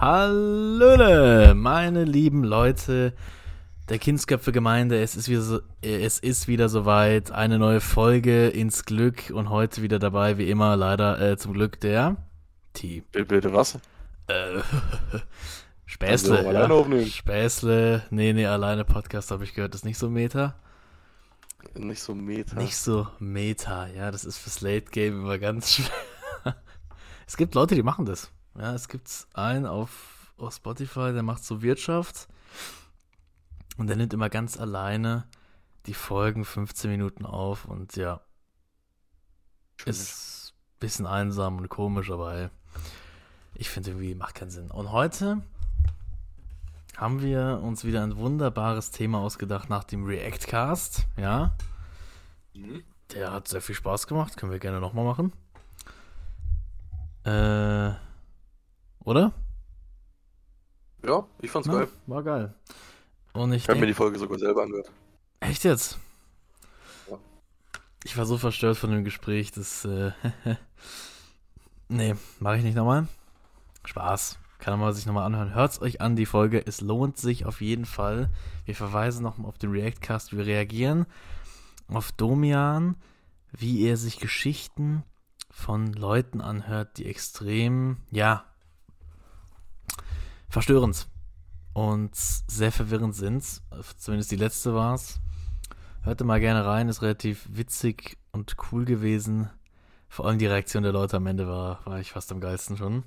Hallöle, meine lieben Leute der Kindsköpfe-Gemeinde. Es ist wieder so, es ist wieder soweit. Eine neue Folge ins Glück und heute wieder dabei, wie immer, leider äh, zum Glück der T. Bitte was? Äh, Späßle. Also, alleine aufnehmen. Späßle. Nee, nee, alleine Podcast habe ich gehört, ist nicht so Meta. Nicht so Meta. Nicht so Meta, ja, das ist fürs Late Game immer ganz schwer. es gibt Leute, die machen das. Ja, es gibt einen auf, auf Spotify, der macht so Wirtschaft und der nimmt immer ganz alleine die Folgen 15 Minuten auf und ja, ist ein bisschen einsam und komisch, aber hey, ich finde irgendwie macht keinen Sinn. Und heute haben wir uns wieder ein wunderbares Thema ausgedacht nach dem React-Cast, ja. Mhm. Der hat sehr viel Spaß gemacht, können wir gerne nochmal machen. Äh, oder? Ja, ich fand's Ja, geil. War geil. Und ich Ich habe mir die Folge sogar selber angehört. echt jetzt? Ja. Ich war so verstört von dem Gespräch, dass, äh, nee, mache ich nicht nochmal. Spaß. Kann man sich nochmal anhören. Hört's euch an, die Folge. Es lohnt sich auf jeden Fall. Wir verweisen nochmal auf den React-Cast. Wir reagieren auf Domian, wie er sich Geschichten von Leuten anhört, die extrem, ja, verstörend und sehr verwirrend sind. Zumindest die letzte war's. Hörte mal gerne rein, ist relativ witzig und cool gewesen. Vor allem die Reaktion der Leute am Ende war, war ich fast am geilsten schon.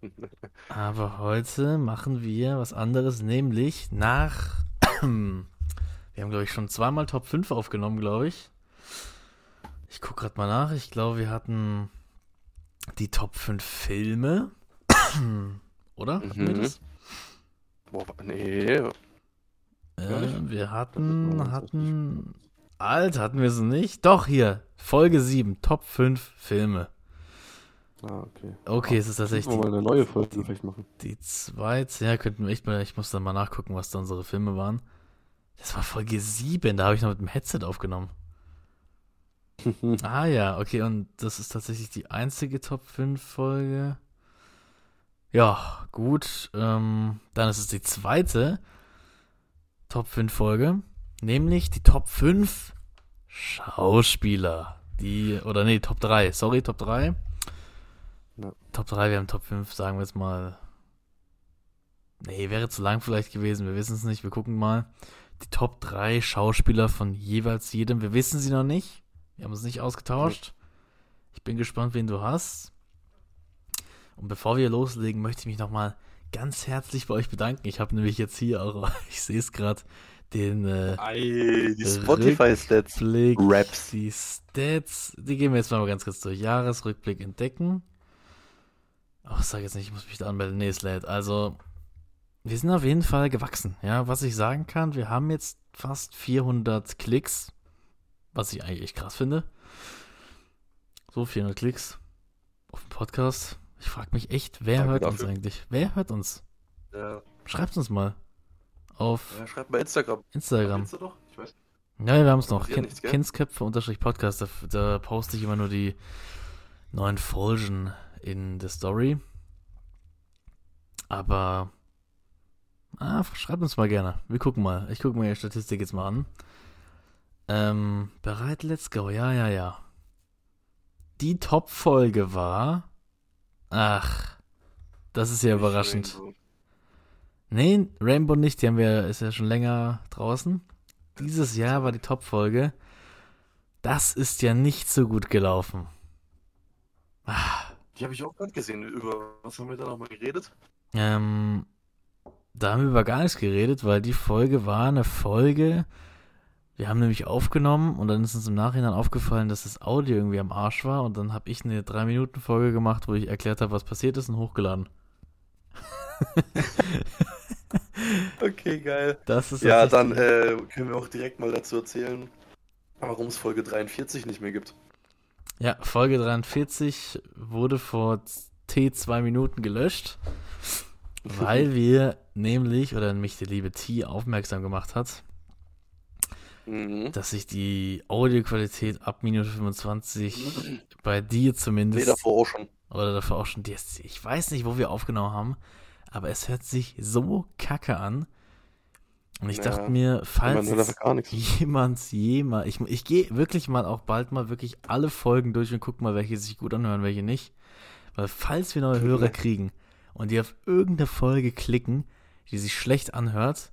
Aber heute machen wir was anderes, nämlich nach. Wir haben, glaube ich, schon zweimal Top 5 aufgenommen, glaube ich. Ich gucke gerade mal nach. Ich glaube, wir hatten die Top 5 Filme. Oder? Hatten wir Mhm. das? Boah, nee. Äh, wir hatten, hatten. Alter, hatten wir es nicht? Doch, hier. Folge 7, Top 5 Filme. Ah, okay. Okay, es ist tatsächlich Müssen wir die, mal eine neue Folge vielleicht machen. die zweite. Ja, könnten wir echt mal. Ich muss dann mal nachgucken, was da unsere Filme waren. Das war Folge 7, da habe ich noch mit dem Headset aufgenommen. Ah ja, okay, und das ist tatsächlich die einzige Top 5 Folge. Ja, gut. Ähm, dann ist es die zweite Top 5 Folge, nämlich die Top 5 Schauspieler. Die, oder nee, Top 3, sorry, Top 3. Ja. Top 3, wir haben Top 5, sagen wir jetzt mal. Nee, wäre zu lang vielleicht gewesen, wir wissen es nicht, wir gucken mal. Die Top 3 Schauspieler von jeweils jedem, wir wissen sie noch nicht. Wir haben uns nicht ausgetauscht. Ich bin gespannt, wen du hast. Und bevor wir loslegen, möchte ich mich nochmal ganz herzlich bei euch bedanken. Ich habe nämlich jetzt hier auch, ich sehe es gerade, den äh, Ei, die Spotify-Stats. Raps. die Stats, die gehen wir jetzt mal ganz kurz durch. Jahresrückblick entdecken. Oh, sag jetzt nicht, ich muss mich da anmelden. Nee, lädt. Also, wir sind auf jeden Fall gewachsen. Ja, was ich sagen kann, wir haben jetzt fast 400 Klicks, was ich eigentlich echt krass finde. So, 400 Klicks auf dem Podcast. Ich frage mich echt, wer Danke hört uns dafür. eigentlich? Wer hört uns? Ja. Schreibt uns mal auf ja, schreibt bei Instagram. Instagram. Kennst du doch? Ich weiß. Ja, wir haben es noch. Passiert Kin nichts, gell? Kindsköpfe unterstrich Podcast. Da, da poste ich immer nur die neuen Folgen in der Story. Aber ah, schreibt uns mal gerne. Wir gucken mal. Ich gucke mir die Statistik jetzt mal an. Ähm, bereit, let's go. Ja, ja, ja. Die Top-Folge war. Ach, das ist ja überraschend. Rainbow. Nee, Rainbow nicht, die haben wir, ist ja schon länger draußen. Dieses Jahr war die Top-Folge. Das ist ja nicht so gut gelaufen. Ah, Die habe ich auch gerade gesehen. Über was haben wir da nochmal geredet? ähm, da haben wir über gar nichts geredet, weil die Folge war eine Folge. Wir haben nämlich aufgenommen und dann ist uns im Nachhinein aufgefallen, dass das Audio irgendwie am Arsch war und dann habe ich eine 3-Minuten-Folge gemacht, wo ich erklärt habe, was passiert ist und hochgeladen. Okay, geil. Das ist Ja, dann äh, können wir auch direkt mal dazu erzählen, warum es Folge 43 nicht mehr gibt. Ja, Folge 43 wurde vor T zwei Minuten gelöscht, weil wir nämlich, oder mich die liebe T aufmerksam gemacht hat, Mhm. dass sich die Audioqualität ab Minute 25 bei dir Nee, zumindest davor auch schon. Oder dafür auch schon, ich weiß nicht, wo wir aufgenommen haben, aber es hört sich so kacke an. Und ich Ja, dachte mir, falls jemand jemals, ich, ich gehe wirklich mal auch bald mal wirklich alle Folgen durch und guck mal, welche sich gut anhören, welche nicht. Weil falls wir neue Hörer kriegen und die auf irgendeine Folge klicken, die sich schlecht anhört,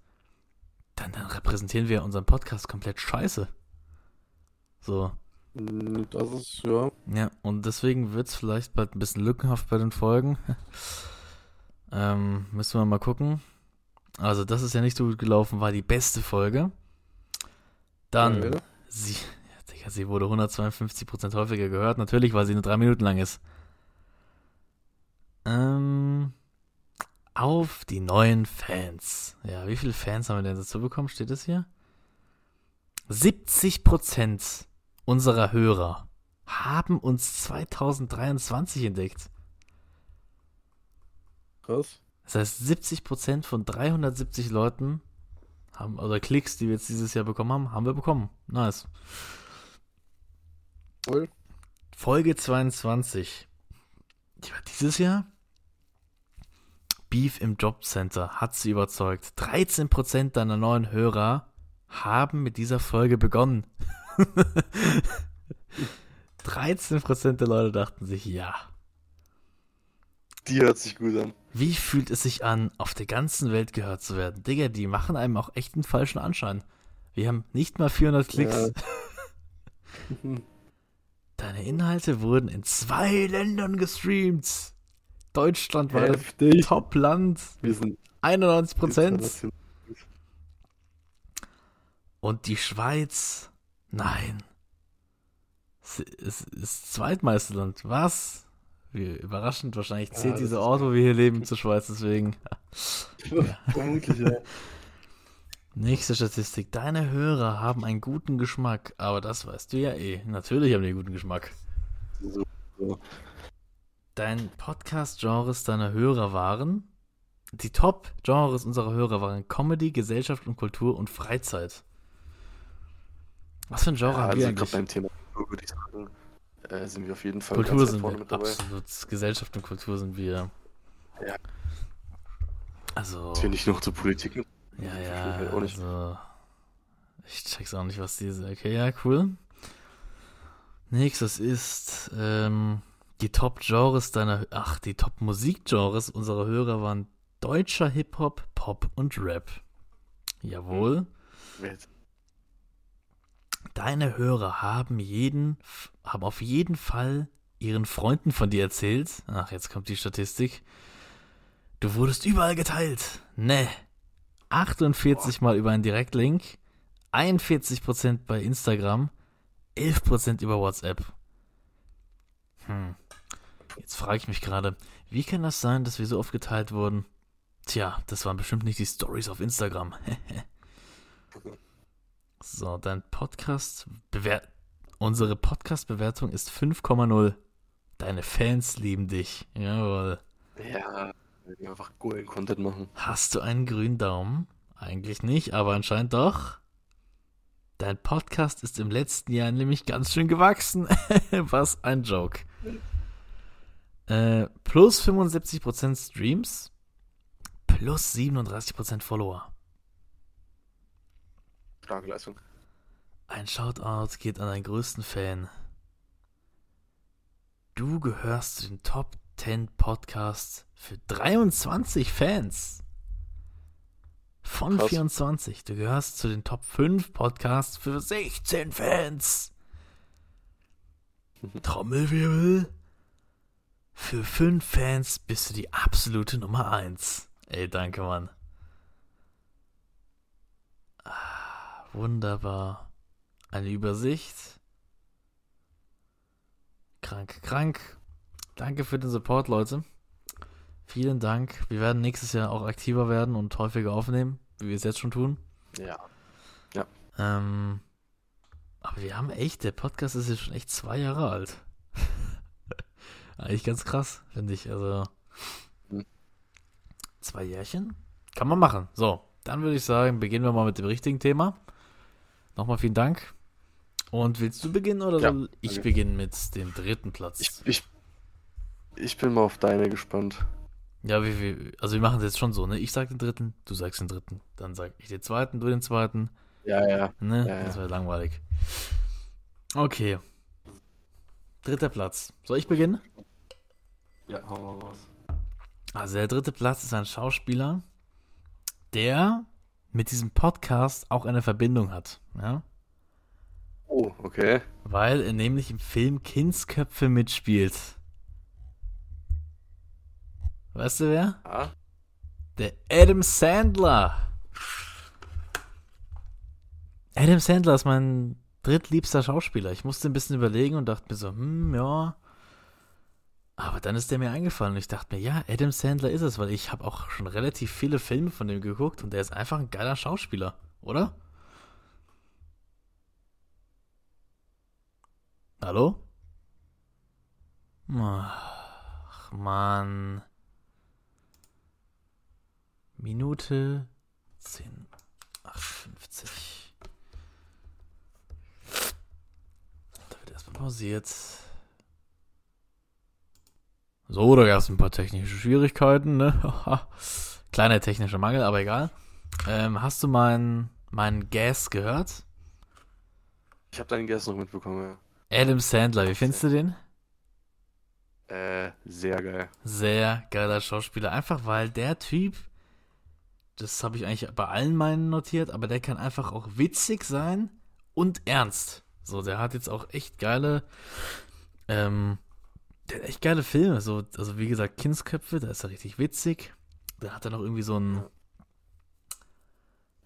dann, dann repräsentieren wir unseren Podcast komplett scheiße. So. Das ist, ja. Ja, und deswegen wird es vielleicht bald ein bisschen lückenhaft bei den Folgen. ähm, müssen wir mal gucken. Also, das ist ja nicht so gut gelaufen, war die beste Folge. Dann, Ja. sie, ja, Digga, sie wurde 152% häufiger gehört, natürlich, weil sie nur drei Minuten lang ist. Ähm, auf die neuen Fans. Ja, wie viele Fans haben wir denn dazu bekommen? Steht das hier? 70% unserer Hörer haben uns 2023 entdeckt. Krass. Das heißt, 70% von 370 Leuten haben, oder Klicks, die wir jetzt dieses Jahr bekommen haben, haben wir bekommen. Nice. Cool. Folge 22. Die war dieses Jahr. Beef im Jobcenter hat sie überzeugt. 13% deiner neuen Hörer haben mit dieser Folge begonnen. 13% der Leute dachten sich, ja. Die hört sich gut an. Wie fühlt es sich an, auf der ganzen Welt gehört zu werden? Digga, die machen einem auch echt einen falschen Anschein. Wir haben nicht mal 400 Klicks. Deine Inhalte wurden in zwei Ländern gestreamt. Deutschland war das Heftig. Top-Land. Wir sind 91 Prozent. Und die Schweiz? Nein. Es ist Zweitmeisterland. Was? Wie überraschend. Wahrscheinlich Ja, zählt das dieser Ort, wo wir hier leben, zur Schweiz. Deswegen. Vermutlich, ja. Nächste Statistik. Deine Hörer haben einen guten Geschmack. Aber das weißt du ja eh. Natürlich haben die einen guten Geschmack. So, so. Dein Podcast-Genres deiner Hörer waren. Die Top-Genres unserer Hörer waren Comedy, Gesellschaft und Kultur und Freizeit. Was für ein Genre Ja, haben also wir gerade eigentlich? beim Thema Kultur würde ich sagen, äh, sind wir auf jeden Fall Kultur sind wir. mit dabei. Absolut. Gesellschaft und Kultur sind wir. Ja. Also. Dass wir nicht noch zur Politik. Ja, Ich ja. nicht. Also. Ich check's auch nicht, was diese. Okay, ja, cool. Nächstes ist. Ähm, die Top-Genres deiner. Ach, die Top-Musik-Genres unserer Hörer waren deutscher Hip-Hop, Pop und Rap. Jawohl. Welt. Deine Hörer haben jeden, haben auf jeden Fall ihren Freunden von dir erzählt. Ach, jetzt kommt die Statistik. Du wurdest überall geteilt. Ne. 48 mal über einen Direktlink, 41% bei Instagram, 11% über WhatsApp. Jetzt frage ich mich gerade, wie kann das sein, dass wir so oft geteilt wurden? Tja, das waren bestimmt nicht die Stories auf Instagram. So, dein Podcast bewert. Unsere Podcast-Bewertung ist 5,0. Deine Fans lieben dich. Jawohl. Ja, einfach coolen Content machen. Hast du einen grünen Daumen? Eigentlich nicht, aber anscheinend doch. Dein Podcast ist im letzten Jahr nämlich ganz schön gewachsen. Was ein Joke. Äh, plus 75% Streams, plus 37% Follower. Starke Leistung. Ein Shoutout geht an deinen größten Fan. Du gehörst zu den Top 10 Podcasts für 23 Fans. Von Krass. 24. Du gehörst zu den Top 5 Podcasts für 16 Fans. Trommelwirbel. Für 5 Fans bist du die absolute Nummer 1. Ey, danke, Mann. Ah, wunderbar. Eine Übersicht. Krank, krank. Danke für den Support, Leute. Vielen Dank. Wir werden nächstes Jahr auch aktiver werden und häufiger aufnehmen, wie wir es jetzt schon tun. Ja. Ähm, aber wir haben echt, der Podcast ist jetzt schon echt zwei Jahre alt. Eigentlich ganz krass, finde ich. Also, Hm. zwei Jährchen? Kann man machen. So, dann würde ich sagen, beginnen wir mal mit dem richtigen Thema. Nochmal vielen Dank. Und willst du beginnen oder Ja, soll ich danke. beginnen mit dem dritten Platz? Ich, ich, Ich bin mal auf deine gespannt. Ja, wie, wie, also wir machen es jetzt schon so, ne? Ich sag den dritten, du sagst den dritten. Dann sag ich den zweiten, du den zweiten. Ja, ja. Ne? Ja, ja. Das wäre langweilig. Okay. Dritter Platz. Soll ich beginnen? Ja, hau mal raus. Also der dritte Platz ist ein Schauspieler, der mit diesem Podcast auch eine Verbindung hat. Ja? Oh, okay. Weil er nämlich im Film Kindsköpfe mitspielt. Weißt du wer? Ah, Der Adam Sandler. Adam Sandler ist mein drittliebster Schauspieler. Ich musste ein bisschen überlegen und dachte mir so, hm, ja. Aber dann ist der mir eingefallen und ich dachte mir, ja, Adam Sandler ist es, weil ich habe auch schon relativ viele Filme von dem geguckt und der ist einfach ein geiler Schauspieler, oder? Hallo? Ach, Mann. Minute 10, 58. Da wird erstmal pausiert. So, da gab es ein paar technische Schwierigkeiten, ne? Kleiner technischer Mangel, aber egal. Ähm, hast du meinen meinen Gas gehört? ich habe deinen Guess noch mitbekommen, Adam Sandler, wie findest du den? ja. Äh, sehr geil. Sehr geiler Schauspieler. Einfach weil der Typ, das habe ich eigentlich bei allen meinen notiert, aber der kann einfach auch witzig sein und ernst. So, der hat jetzt auch echt geile, ähm, der hat echt geile Filme. So, also wie gesagt, Kindsköpfe, da ist er richtig witzig. Da hat er noch irgendwie so ein.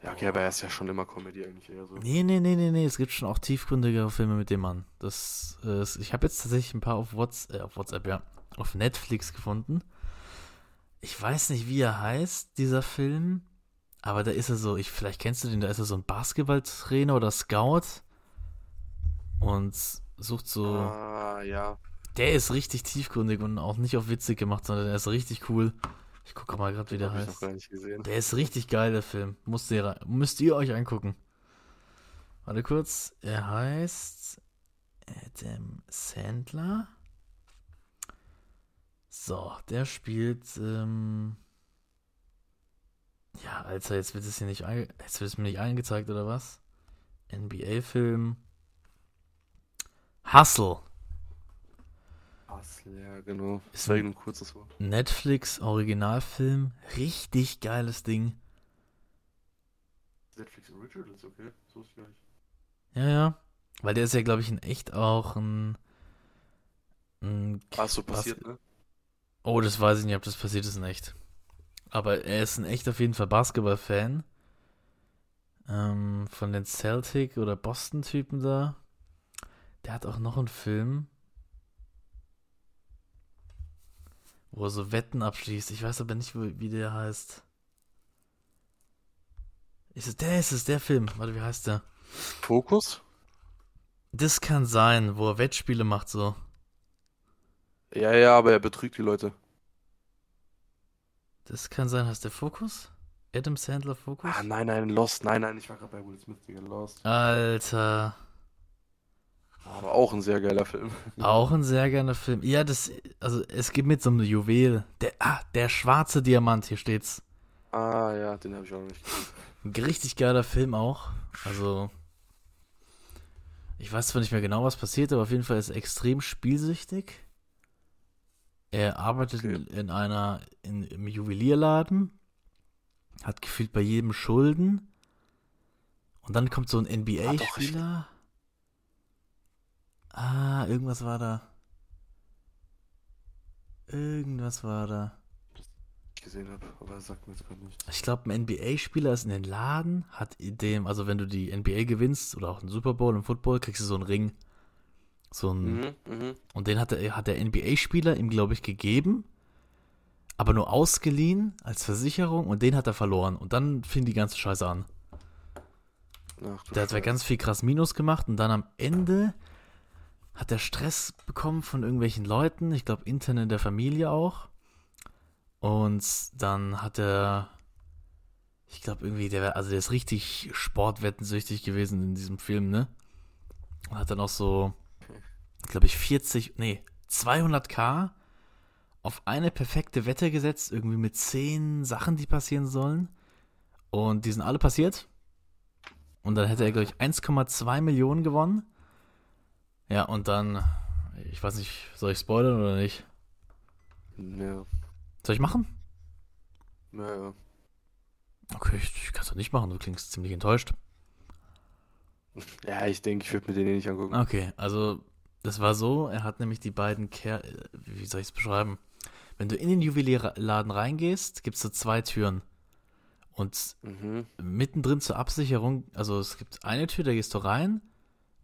Ja, okay, aber er ist ja schon immer Comedy eigentlich eher so. Nee, nee, nee, nee, nee, es gibt schon auch tiefgründigere Filme mit dem Mann. Das, äh, ich habe jetzt tatsächlich ein paar auf, Whats äh, auf WhatsApp, ja, auf Netflix gefunden. Ich weiß nicht, wie er heißt, dieser Film, aber da ist er so, ich, vielleicht kennst du den, da ist er so ein Basketballtrainer oder Scout und sucht so, Ah, ja. der ist richtig tiefgründig und auch nicht auf witzig gemacht, sondern der ist richtig cool. Ich gucke mal gerade, wie der Hab ich noch heißt. gar nicht gesehen. Der ist richtig geil, der Film. Müsst ihr, müsst ihr euch angucken. Warte kurz. Er heißt Adam Sandler. So, der spielt. Ähm ja, Alter, jetzt wird es hier nicht. Jetzt wird es mir nicht angezeigt, oder was? NBA-Film. Hustle. Hustle, ja, genau. Ist ein- kurzes Wort. Netflix Originalfilm. Richtig geiles Ding. Netflix Originals, okay. So ist gar nicht. Ja, ja. Weil der ist ja, glaube ich, in echt auch ein. ein Ah, so Bas- passiert, ne? Oh, das weiß ich nicht, ob das passiert ist in echt. Aber er ist ein echt auf jeden Fall Basketball-Fan. Ähm, von den Celtic oder Boston-Typen da. Der hat auch noch einen Film, wo er so Wetten abschließt. Ich weiß aber nicht, wie, der heißt. Ist es der? Ist es der Film? Warte, wie heißt der? Fokus? Das kann sein, wo er Wettspiele macht so. Ja, ja, aber er betrügt die Leute. Das kann sein, heißt der Fokus? Adam Sandler Fokus? Ah, nein, nein, Lost. Nein, nein, ich war gerade bei Will Smith, Digga, Lost. Alter, Aber auch ein sehr geiler Film. auch ein sehr geiler Film. Ja, das, also es gibt mit so einem Juwel. Der, ah, der schwarze Diamant, hier steht's. Ah, ja, den habe ich auch nicht gesehen. Ein richtig geiler Film auch. Also, ich weiß zwar nicht mehr genau, was passiert, aber auf jeden Fall ist er extrem spielsüchtig. Er arbeitet Okay. in, in einer, in, im Juwelierladen, hat gefühlt bei jedem Schulden. Und dann kommt so ein Ah, NBA-Spieler. Ah, irgendwas war da. Irgendwas war da. Ich gesehen habe, aber er sagt mir jetzt gerade nicht. Ich glaube, ein NBA-Spieler ist in den Laden, hat dem, also wenn du die NBA gewinnst oder auch einen Super Bowl im Football, kriegst du so einen Ring. So einen, Mhm, mhm. Und den hat der, hat der NBA-Spieler ihm, glaube ich, gegeben, aber nur ausgeliehen als Versicherung und den hat er verloren. Und dann fing die ganze Scheiße an. Ach, Der hat ja ganz viel krass Minus gemacht und dann am Ende hat er Stress bekommen von irgendwelchen Leuten, ich glaube intern in der Familie auch. Und dann hat er, ich glaube irgendwie, der, also der ist richtig sportwettensüchtig gewesen in diesem Film, ne? Und hat dann auch so, glaube ich, 40, nee, 200k auf eine perfekte Wette gesetzt, irgendwie mit zehn Sachen, die passieren sollen. Und die sind alle passiert. Und dann hätte er, glaube ich, 1,2 Millionen gewonnen. Ja, und dann, ich weiß nicht, soll ich spoilern oder nicht? Ja. Soll ich machen? Naja. Okay, ich, ich kann es doch nicht machen, du klingst ziemlich enttäuscht. Ja, ich denke, ich würde mir den eh nicht angucken. Okay, also das war so, er hat nämlich die beiden Ker wie soll ich es beschreiben? Wenn du in den Juwelierladen reingehst, gibt es so zwei Türen. Und Mhm. mittendrin zur Absicherung, also es gibt eine Tür, da gehst du rein,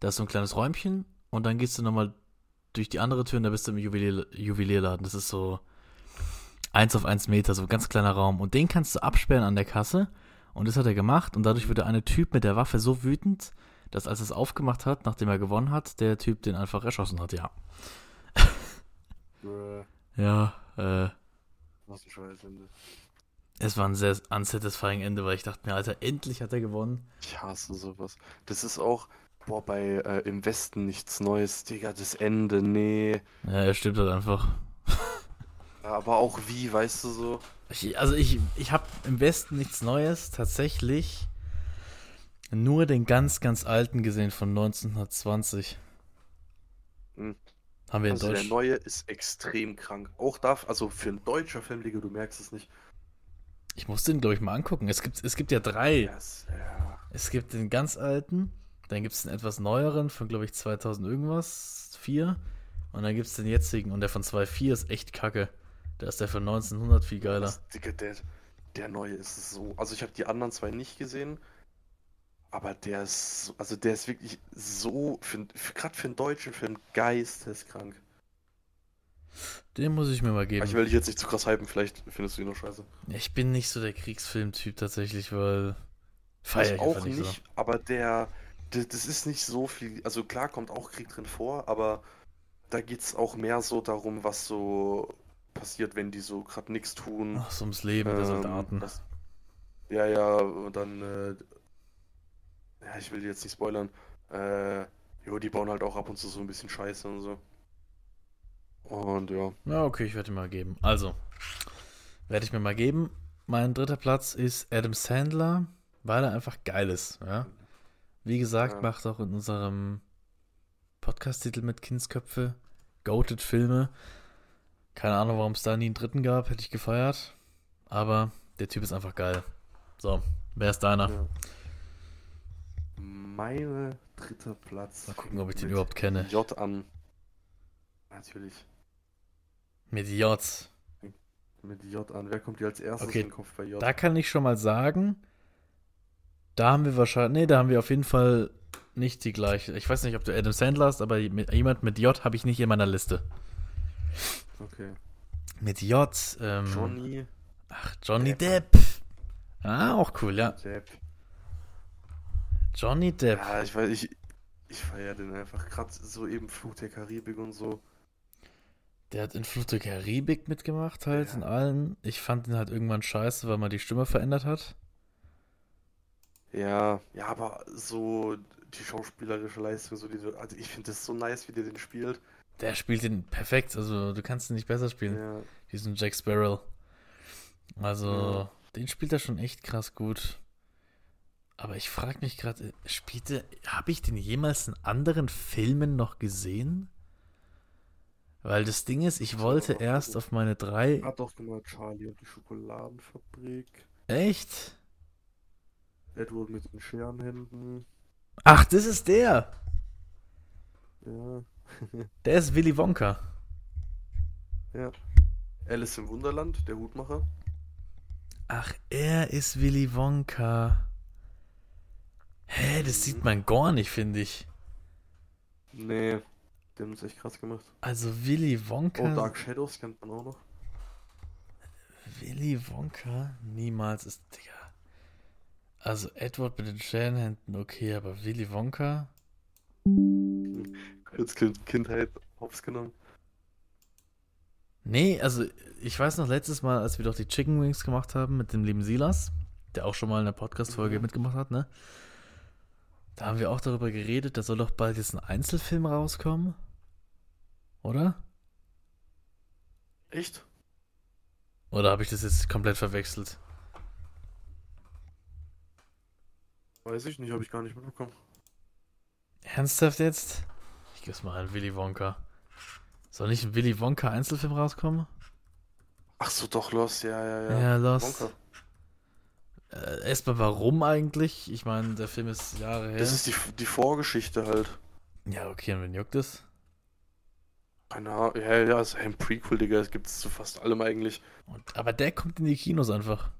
da ist so ein kleines Räumchen und dann gehst du nochmal durch die andere Tür und da bist du im Juwelier, Juwelierladen. Das ist so eins auf eins Meter, so ein ganz kleiner Raum. Und den kannst du absperren an der Kasse und das hat er gemacht und dadurch wurde eine Typ mit der Waffe so wütend, dass als er es aufgemacht hat, nachdem er gewonnen hat, der Typ den einfach erschossen hat, ja. Ja, äh, Was ein Scheißende. es war ein sehr unsatisfying Ende, weil ich dachte mir, Alter, endlich hat er gewonnen. Ich hasse sowas. Das ist auch, boah, bei äh, Im Westen nichts Neues, Digga, das Ende, nee. Ja, er stirbt halt einfach. Aber auch wie, weißt du so? Ich, also ich, ich habe im Westen nichts Neues, tatsächlich nur den ganz, ganz alten gesehen von 1920. Hm. Haben wir in Also der Deutsch. neue ist extrem krank. Auch darf, also für ein deutscher Film, Digga, du merkst es nicht. Ich muss den, glaube ich, mal angucken. Es gibt, es gibt ja drei. Yes, ja. Es gibt den ganz alten, dann gibt es den etwas neueren von, glaube ich, 2000 irgendwas, 4. Und dann gibt es den jetzigen und der von 2.4 ist echt kacke. Da ist der von 1900 viel geiler. Das, der, der neue ist so. Also ich habe die anderen zwei nicht gesehen. Aber der ist, so- also der ist wirklich so, gerade für einen deutschen Film, geisteskrank. Den muss ich mir mal Aber geben. Ich will dich jetzt nicht zu krass hypen, vielleicht findest du ihn noch scheiße. Ich bin nicht so der Kriegsfilm-Typ tatsächlich, weil feier Ich auch nicht, so. aber der, das ist nicht so viel, also klar kommt auch Krieg drin vor, aber da geht es auch mehr so darum, was so passiert, wenn die so gerade nichts tun. Ach, so ums Leben der Ähm, Soldaten. das- ja, ja, und dann, äh, ja, ich will jetzt nicht spoilern. Äh, jo, die bauen halt auch ab und zu so ein bisschen Scheiße und so. Und ja, Ja, okay, ich werde ihn mal geben. Also, werde ich mir mal geben. Mein dritter Platz ist Adam Sandler, weil er einfach geil ist. Ja? Wie gesagt, Ja. macht auch in unserem Podcast-Titel mit Kindsköpfe Goated Filme. Keine Ahnung, warum es da nie einen dritten gab, hätte ich gefeiert. Aber der Typ ist einfach geil. So, wer ist deiner? ja. Meine dritter Platz. Mal gucken, ob ich den überhaupt kenne. J an. Natürlich. Mit J. Mit J an. Wer kommt dir als erstes Okay, in den Kopf bei J? Da kann ich schon mal sagen, da haben wir wahrscheinlich, nee, da haben wir auf jeden Fall nicht die gleiche. Ich weiß nicht, ob du Adam Sandler hast, aber mit, jemand mit J habe ich nicht in meiner Liste. Okay. Mit J, ähm, Johnny ach, Johnny Depp. Depp. Ah, auch cool, ja. Depp. Johnny Depp. Ja, ich weiß, ich, ich feiere den einfach. Gerade so eben Fluch der Karibik und so. Der hat in Fluch der Karibik mitgemacht, halt, Ja. in allen. Ich fand ihn halt irgendwann scheiße, weil man die Stimme verändert hat. Ja, ja, aber so die schauspielerische Leistung, so diese, also ich finde das so nice, wie der den spielt. Der spielt ihn perfekt, also du kannst ihn nicht besser spielen. Ja, diesen Jack Sparrow. Also, Ja. den spielt er schon echt krass gut. Aber ich frage mich gerade, spielte, habe ich den jemals in anderen Filmen noch gesehen? Weil das Ding ist, ich wollte erst auf meine drei. hat doch gemacht Charlie und die Schokoladenfabrik. Echt? Edward mit den Scherenhänden. Ach, das ist der! Ja, Der ist Willy Wonka. ja. Alice im Wunderland, der Hutmacher. Ach, er ist Willy Wonka. Hä, das Mhm. sieht man gar nicht, finde ich. Nee, die haben das echt krass gemacht. Also Willy Oh, Wonka. Dark Shadows kennt man auch noch. Willy Wonka niemals ist, Digga. Also Edward mit den Scherenhänden, okay, aber Willy Wonka? Kurz kind Kindheit hops genommen. Nee, also ich weiß noch letztes Mal, als wir doch die Chicken Wings gemacht haben mit dem lieben Silas, der auch schon mal in der Podcast-Folge Mhm. mitgemacht hat, ne? Da haben wir auch darüber geredet, da soll doch bald jetzt ein Einzelfilm rauskommen. Oder? Echt? Oder habe ich das jetzt komplett verwechselt? Weiß ich nicht, habe ich gar nicht mitbekommen. Ernsthaft jetzt? Ich gebe mal an Willy Wonka. Soll nicht ein Willy Wonka Einzelfilm rauskommen? Ach so, doch, Lost, ja, ja, ja. Ja, Lost. Wonka. Äh, erstmal warum eigentlich? Ich meine, der Film ist Jahre her. Das ist die, die Vorgeschichte halt. ja, okay, und wen juckt es? Keine Ahnung, ja, ja, ist ein Prequel, Digga, das gibt es zu fast allem eigentlich. Und, aber der kommt in die Kinos einfach.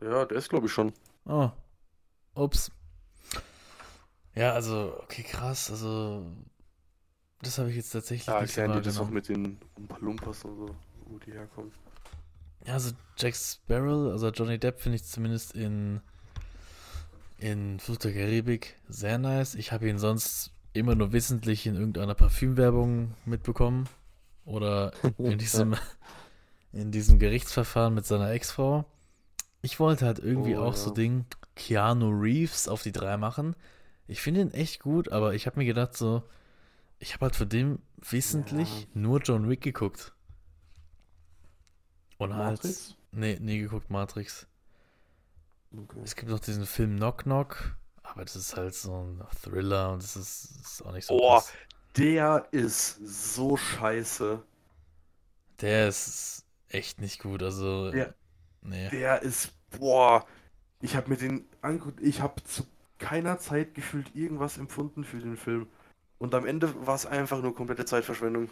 Ja, der ist, glaube ich, schon. Oh. Ups. Ja, also, okay, krass. Also, das habe ich jetzt tatsächlich Ja, nicht so erklären die das auch mit den Umpa Lumpas und so, wo die herkommen. Ja, also Jack Sparrow, also Johnny Depp finde ich zumindest in, in Fluch der Karibik sehr nice. Ich habe ihn sonst immer nur wissentlich in irgendeiner Parfümwerbung mitbekommen. Oder in diesem, in diesem Gerichtsverfahren mit seiner Ex-Frau. Ich wollte halt irgendwie Oh, auch so ja. Ding Keanu Reeves auf die drei machen. Ich finde ihn echt gut, aber ich habe mir gedacht so, ich habe halt für den wissentlich Ja. nur John Wick geguckt. Und halt, Matrix? nee, nie geguckt Matrix. Okay. Es gibt noch diesen Film Knock Knock, aber das ist halt so ein Thriller und das ist, ist auch nicht so krass. Der ist so scheiße. Der ist echt nicht gut, also Der- nee. Der ist, boah, ich habe mir den angeguckt, ich habe zu keiner Zeit gefühlt irgendwas empfunden für den Film. Und am Ende war es einfach nur komplette Zeitverschwendung.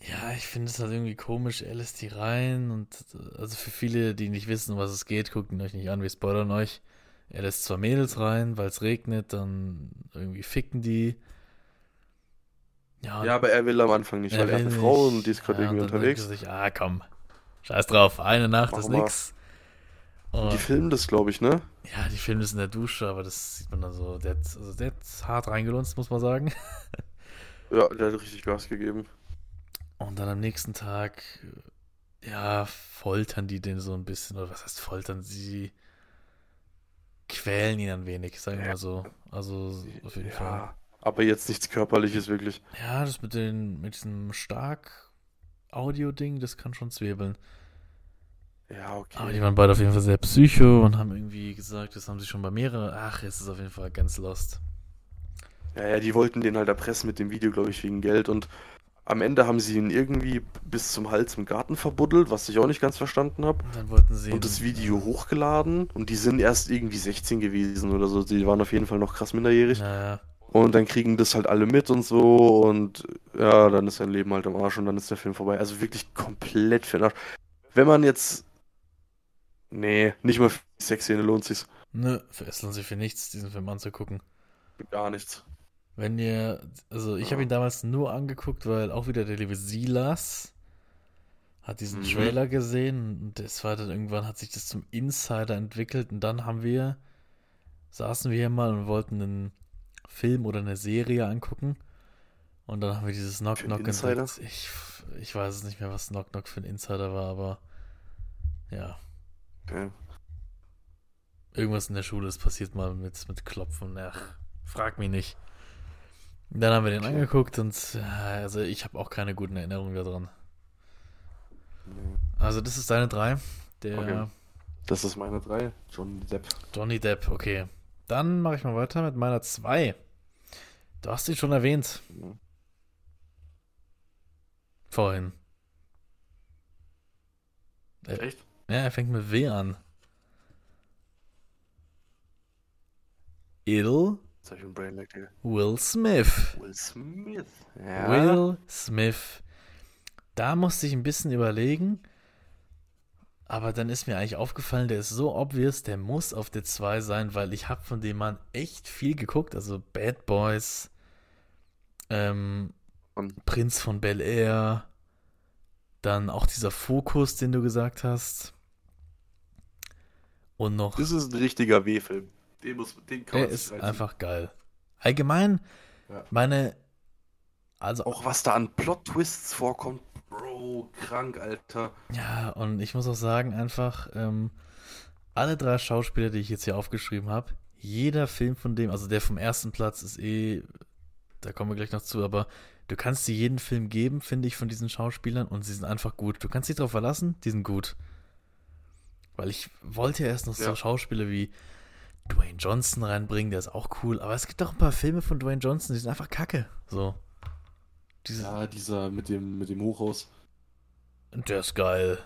Ja, ich finde es halt irgendwie komisch, er lässt die rein und also für viele, die nicht wissen, um was es geht, guckt ihn euch nicht an, wir spoilern euch. Er lässt zwei Mädels rein, weil es regnet, dann irgendwie ficken die. Ja, Ja, aber er will am Anfang nicht, er weil er hat will eine Frau und die ist gerade Ja, irgendwie unterwegs. er sich, ah komm, scheiß drauf, eine Nacht ist Machen wir. nix. Und die filmen das, glaube ich, ne? Ja, die filmen das in der Dusche, aber das sieht man dann so. Der hat, also der hat hart reingelunzt, muss man sagen. Ja, der hat richtig Gas gegeben. Und dann am nächsten Tag, ja, foltern die den so ein bisschen. Oder was heißt foltern? Sie quälen ihn ein wenig, sagen wir Ja. mal so. Also auf jeden Fall. Ja, aber jetzt nichts Körperliches wirklich. Ja, das mit, den, mit diesem stark Audio-Ding, das kann schon zwiebeln. Ja, okay. Aber die waren beide auf jeden Fall sehr psycho und haben irgendwie gesagt, das haben sie schon bei mehreren. Ach, es ist auf jeden Fall ganz lost. Ja, ja, die wollten den halt erpressen mit dem Video, glaube ich, wegen Geld. Und am Ende haben sie ihn irgendwie bis zum Hals im Garten verbuddelt, was ich auch nicht ganz verstanden habe. Und dann wollten sie Und das Video hochgeladen. Und die sind erst irgendwie 16 gewesen oder so. Die waren auf jeden Fall noch krass minderjährig. Naja, Und dann kriegen das halt alle mit und so. Und ja, dann ist sein Leben halt am Arsch und dann ist der Film vorbei. Also wirklich komplett für den Arsch. Wenn man jetzt. Nee, nicht mal für die Sexszene lohnt sich's. ne, für es lohnt sich für nichts, diesen Film anzugucken. Gar nichts. Wenn ihr, also ich habe Ja. ihn damals nur angeguckt, weil auch wieder der liebe Silas hat diesen Mhm. Trailer gesehen und das war dann irgendwann hat sich das zum Insider entwickelt und dann haben wir, saßen wir hier mal und wollten einen Film oder eine Serie angucken und dann haben wir dieses Knock Knock Insider? Ich, ich weiß es nicht mehr, was Knock Knock für ein Insider war, aber ja, Okay. Irgendwas in der Schule ist passiert mal mit, mit Klopfen. Ach, frag mich nicht. Dann haben wir den Okay. angeguckt und äh, also ich habe auch keine guten Erinnerungen daran. Also das ist deine drei. Der Okay. Das ist meine drei. Johnny Depp. Johnny Depp, okay. Dann mache ich mal weiter mit meiner zwei. Du hast sie schon erwähnt vorhin. Äh, Echt? Ja, er fängt mit W an. Ill. Will Smith. Will Smith. Ja. Will Smith. Da musste ich ein bisschen überlegen. Aber dann ist mir eigentlich aufgefallen, der ist so obvious, der muss auf der 2 sein, weil ich habe von dem Mann echt viel geguckt. Also Bad Boys, ähm, Und- Prinz von Bel Air, dann auch dieser Fokus, den du gesagt hast. Und noch Das ist ein richtiger W-Film. Den, muss, den kann Der ist einfach geil. Allgemein, Ja. meine, also, Auch was da an Plot-Twists vorkommt. Bro, krank, Alter. ja, und ich muss auch sagen, einfach, ähm, alle drei Schauspieler, die ich jetzt hier aufgeschrieben habe, jeder Film von dem, also der vom ersten Platz ist eh, da kommen wir gleich noch zu, aber Du kannst dir jeden Film geben, finde ich, von diesen Schauspielern und sie sind einfach gut. Du kannst dich darauf verlassen, die sind gut. Weil ich wollte ja erst noch so Ja. Schauspieler wie Dwayne Johnson reinbringen, der ist auch cool. Aber es gibt auch ein paar Filme von Dwayne Johnson, die sind einfach kacke. So. Diese, Ja, dieser mit dem, mit dem Hochhaus. Der ist geil.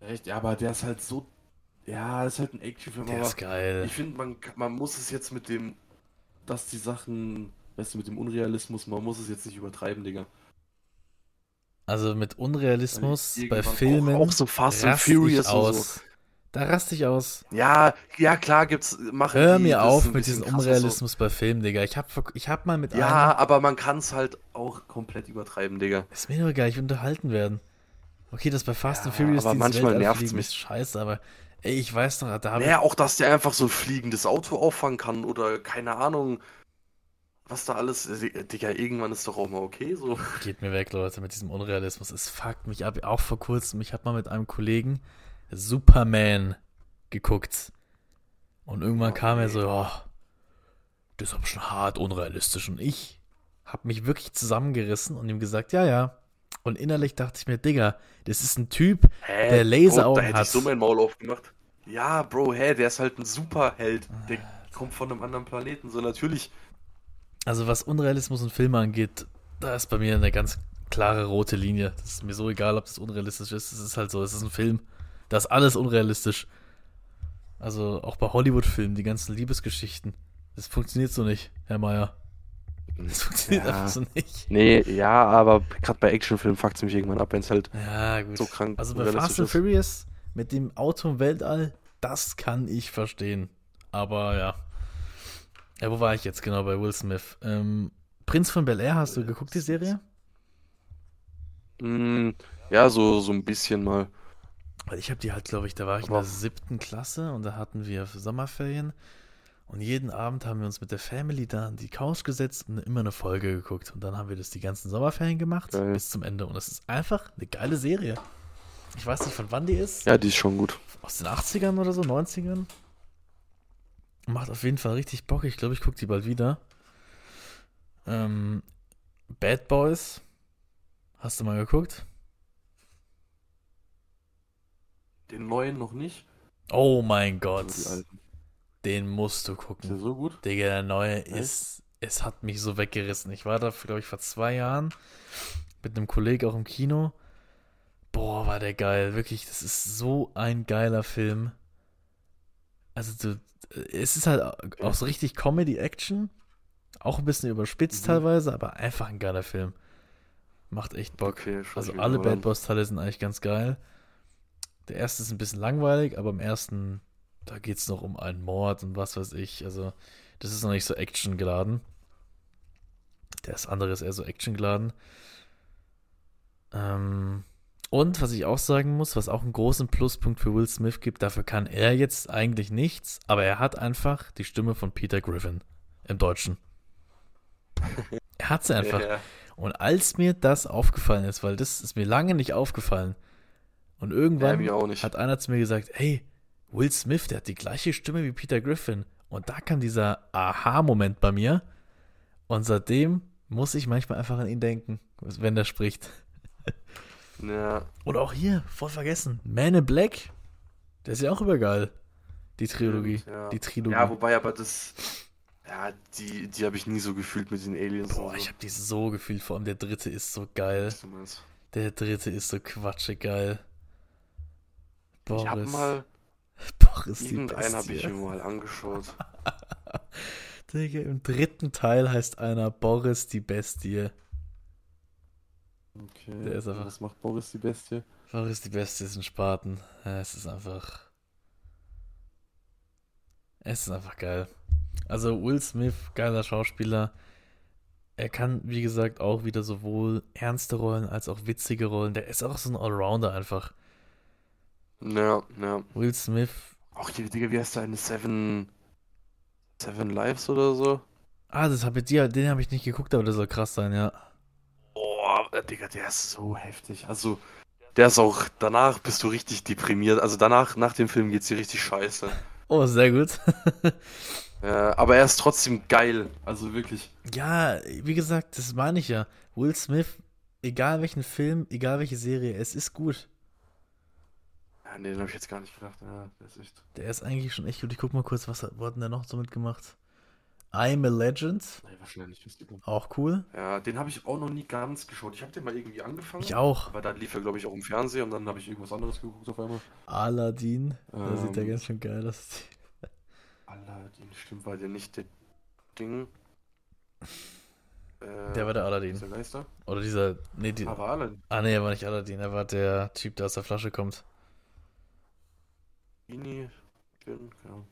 Echt? Ja, aber der ist halt so. Ja, ist halt ein Actionfilm, Der ist geil. ich finde, man, man muss es jetzt mit dem, dass die Sachen, weißt du, mit dem Unrealismus, man muss es jetzt nicht übertreiben, Digga. Also mit Unrealismus bei Filmen Auch, auch so Fast and Furious und so. aus. Da raste ich aus. Ja, ja, klar gibt's, machen Hör mir auf mit diesem krasser so. Unrealismus bei Filmen, Digga. Ich hab, ich hab mal mit Ja, einem. aber man kann es halt auch komplett übertreiben, Digga. Ist mir nur egal, ich unterhalten werden. Okay, das bei Fast and Ja, Furious aber dieses manchmal nervt's mich. ist scheiße, aber ey, ich weiß doch, da Naja, auch, dass der einfach so ein fliegendes Auto auffangen kann oder keine Ahnung, was da alles. äh, Digga, irgendwann ist doch auch mal okay so. Geht mir weg, Leute, mit diesem Unrealismus. Es fuckt mich ab. Auch vor kurzem, ich hab mal mit einem Kollegen Superman geguckt. Und irgendwann Oh, kam er so, ja, das ist aber schon hart unrealistisch. Und ich hab mich wirklich zusammengerissen und ihm gesagt, ja, ja. Und innerlich dachte ich mir, Digga, das ist ein Typ, Hä? Der Laseraugen Bro, da hätte hat. ich so mein Maul aufgemacht. Ja, Bro, hä, der ist halt ein Superheld. Der kommt von einem anderen Planeten, so natürlich. Also was Unrealismus und Filme angeht, da ist bei mir eine ganz klare rote Linie. Das ist mir so egal, ob das unrealistisch ist. Es ist halt so, es ist ein Film. Da ist alles unrealistisch. Also auch bei Hollywood-Filmen, die ganzen Liebesgeschichten. Das funktioniert so nicht, Herr Meier. Das funktioniert Ja. einfach so nicht. Nee, ja, aber gerade bei Actionfilmen fuckt es mich irgendwann ab, wenn es halt Ja, gut. so krank Also bei Fast and ist. Furious mit dem Auto im Weltall, das kann ich verstehen. Aber ja. Ja, wo war ich jetzt genau bei Will Smith? Ähm, Prinz von Bel Air, hast du geguckt, die Serie? Mm, ja, so, so ein bisschen mal. Weil ich habe die halt, glaube ich, da war ich in Aber- der siebten Klasse und da hatten wir Sommerferien. Und jeden Abend haben wir uns mit der Family da an die Couch gesetzt und immer eine Folge geguckt. Und dann haben wir das die ganzen Sommerferien gemacht Geil. bis zum Ende. Und es ist einfach eine geile Serie. Ich weiß nicht, von wann die ist. Ja, die ist schon gut. Aus den 80ern oder so, 90ern. Macht auf jeden Fall richtig Bock. Ich glaube, ich gucke die bald wieder. Ähm, Bad Boys. Hast du mal geguckt? Den neuen noch nicht. Oh mein Gott. Den musst du Ist der gucken. so gut? Digga, der neue Echt? ist. Es hat mich so weggerissen. Ich war da, glaube ich, vor zwei Jahren mit einem Kollegen auch im Kino. Boah, war der geil. Wirklich, das ist so ein geiler Film. Also, du, es ist halt auch so richtig Comedy-Action. Auch ein bisschen überspitzt Mhm. teilweise, aber einfach ein geiler Film. Macht echt Bock. Okay, Also alle Bad an. Boys Teile sind eigentlich ganz geil. Der erste ist ein bisschen langweilig, aber im ersten, da geht es noch um einen Mord und was weiß ich. Also, das ist noch nicht so Action geladen. Das andere ist eher so Action geladen. Ähm, und was ich auch sagen muss, was auch einen großen Pluspunkt für Will Smith gibt, dafür kann er jetzt eigentlich nichts, aber er hat einfach die Stimme von Peter Griffin im Deutschen. Er hat sie einfach. Ja, Und als mir das aufgefallen ist, weil das ist mir lange nicht aufgefallen, und ja, irgendwann nicht. hat einer zu mir gesagt, hey, Will Smith, der hat die gleiche Stimme wie Peter Griffin. Und da kam dieser Aha-Moment bei mir. Und seitdem muss ich manchmal einfach an ihn denken, wenn der spricht. Ja, Oder auch hier, voll vergessen, Man in Black, der ist ja auch übergeil. Die Trilogie. ja. Die Trilogie. Ja, wobei aber das. Ja, die, die habe ich nie so gefühlt mit den Aliens. Boah, und ich so. habe die so gefühlt, vor allem der dritte ist so geil. Was du meinst. Der dritte ist so quatschig geil. Ich habe Boris. mal. Boris die Irgendeinen habe ich mir mal angeschaut. Digga, im dritten Teil heißt einer Boris die Bestie. Okay. Der ist einfach- Was macht Boris die Bestie? Boris die Bestie ist ein Spaten. Ja, es ist einfach. Es ist einfach geil. Also Will Smith, geiler Schauspieler. Er kann, wie gesagt, auch wieder sowohl ernste Rollen als auch witzige Rollen. Der ist auch so ein Allrounder einfach. Ja, ja. Will Smith. Auch hier, Digga, wie heißt der eine? Seven. Seven Lives oder so? Ah, das hab ich, die, den habe ich nicht geguckt, aber der soll krass sein, ja. Äh, Digga, der ist so heftig. Also, der ist auch, danach bist du richtig deprimiert. Also danach, nach dem Film geht's dir richtig scheiße. Oh, sehr gut. Ja, aber er ist trotzdem geil. Also wirklich. Ja, wie gesagt, das meine ich ja. Will Smith, egal welchen Film, egal welche Serie, es ist gut. Ja, nee, den habe ich jetzt gar nicht gedacht. Ja, der ist echt. Der ist eigentlich schon echt gut. Ich guck mal kurz, was hat- wo hat denn der noch so mitgemacht? I'm a Legend, Nee, wahrscheinlich. auch cool. Ja, den habe ich auch noch nie ganz geschaut. Ich habe den mal irgendwie angefangen. Ich auch. Aber dann lief er, glaube ich, auch im Fernsehen und dann habe ich irgendwas anderes geguckt auf einmal. Aladdin, da sieht er Ähm. ganz schön geil aus. Aladdin, stimmt, war der nicht der Ding. Äh, Der war der Aladdin. der Geister? Oder dieser, nee, die, Ah, war Aladdin. ah nee, er war nicht Aladdin, er war der Typ, der aus der Flasche kommt. Genie, Ahnung.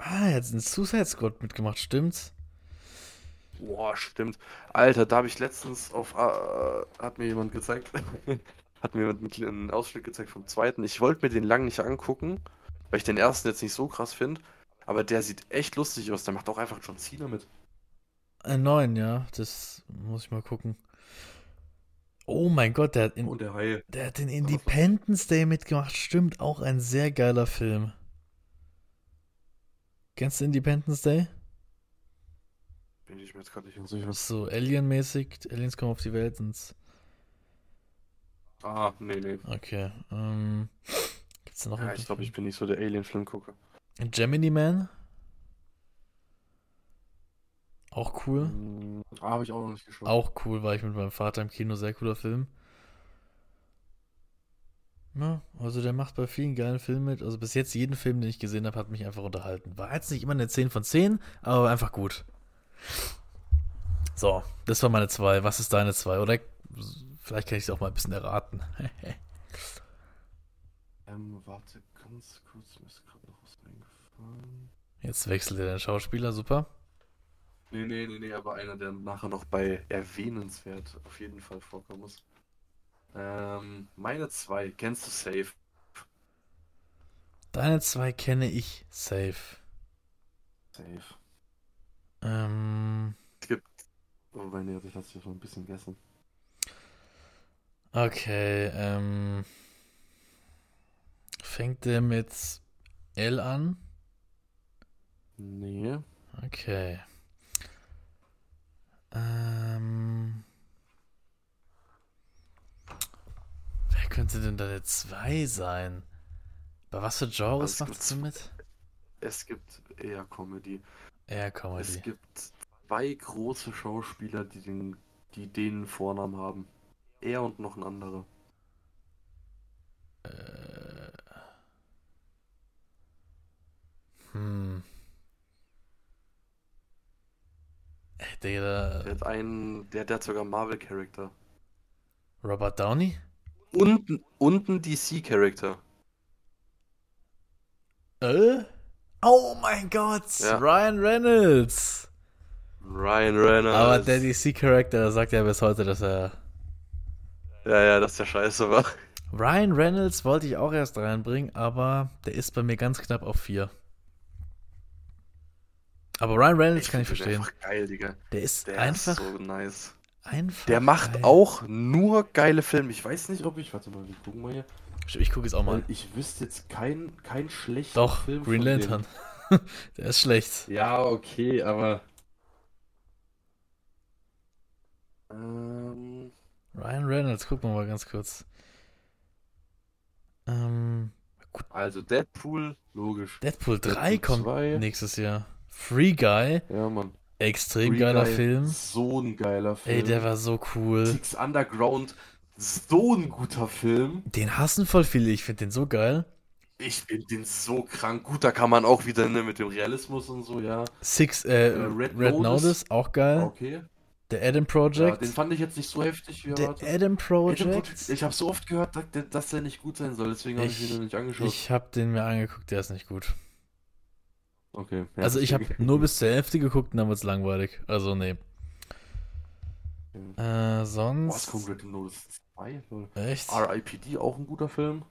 Ah, er hat in Suicide Squad mitgemacht, stimmt's? Boah, stimmt. Alter, da habe ich letztens auf. Äh, hat mir jemand gezeigt. hat mir jemand einen Ausschnitt gezeigt vom zweiten. Ich wollte mir den lang nicht angucken, weil ich den ersten jetzt nicht so krass finde. Aber der sieht echt lustig aus. Der macht auch einfach John Cena mit. Ein neuen, ja, das muss ich mal gucken. Oh mein Gott, der hat, in, Und der der hat den Independence Day mitgemacht, stimmt, auch ein sehr geiler Film. Kennst du Independence Day? Bin ich mir jetzt gerade nicht sicher. So Alien-mäßig, Aliens kommen auf die Welt und Ah, nee, nee. okay. Ähm, gibt's noch Ja, ich glaube, ich bin nicht so der Alien-Filmgucker. Gemini Man? Auch cool. Hm, Ah, habe ich auch noch nicht geschaut. Auch cool, war ich mit meinem Vater im Kino, sehr cooler Film. Ja, also der macht bei vielen geilen Filmen mit. Also bis jetzt jeden Film, den ich gesehen habe, hat mich einfach unterhalten. War jetzt nicht immer eine 10 von 10, aber einfach gut. So, das war meine 2. Was ist deine 2? Oder vielleicht kann ich es auch mal ein bisschen erraten. Ähm, warte ganz kurz, mir ist gerade noch was eingefallen. Jetzt wechselt er den Schauspieler, super. Nee, nee, nee, nee, aber einer, der nachher noch bei erwähnenswert auf jeden Fall vorkommen muss. Ähm, meine zwei, kennst du Safe? Deine 2 kenne ich safe. Safe. Ähm, Es gibt. Oh, mein nee, ich lasse dich schon ein bisschen gegessen. okay, ähm. Fängt der mit L an? Nee. Okay. Ähm. Könnte denn deine 2 sein? Bei was für Genres Also es machst du mit? Es gibt eher Comedy. Eher Es Comedy. gibt zwei große Schauspieler, die den, die den Vornamen haben. Er und noch ein anderer. Äh. Hm. Ey, Digga, Der hat einen, der, der hat sogar Marvel-Charakter. Robert Downey? Und, und einen DC-Charakter. Äh? Oh mein Gott, Ja. Ryan Reynolds. Ryan Reynolds. Aber der DC-Charakter sagt ja bis heute, dass er. Ja, ja, dass der scheiße war. Ryan Reynolds wollte ich auch erst reinbringen, aber der ist bei mir ganz knapp auf 4. Aber Ryan Reynolds kann ich find den verstehen. Einfach geil, Digga. Der ist Der einfach, ist so nice. Einfach. Der macht geil. auch nur geile Filme. Ich weiß nicht, ob ich. Warte mal, wir gucken mal hier. Ich gucke es auch mal. Ich wüsste jetzt keinen kein schlechten Doch, Film Green. Lantern. der ist schlecht. Ja, okay, aber. Ähm, Ryan Reynolds, gucken wir mal ganz kurz. Ähm, also Deadpool, logisch. Deadpool 3 Deadpool kommt 2. nächstes Jahr. Free Guy, Ja, Mann. Extrem Free geiler Guy, Film. So ein geiler Film. Ey, der war so cool. Six Underground, so ein guter Film. Den hassen voll viele, ich finde den so geil. Ich finde den so krank. Gut, da kann man auch wieder ne, mit dem Realismus und so, ja. Six, äh, Red Red, Notice. Notice, auch geil. Okay. Der Adam Ja, Project. den fand ich jetzt nicht so heftig wie der erwartet. Adam Adam Project. Project, Ich habe so oft gehört, dass der, nicht gut sein soll, deswegen habe ich Ich- ihn noch nicht angeschaut. Ich habe den mir angeguckt, der ist nicht gut. Okay. ja, also ich habe nur bis zur Hälfte geguckt und dann wird's langweilig. Also nee. Äh, sonst. kommt Red Notice 2. lol. Echt? R.I.P.D. auch ein guter Film.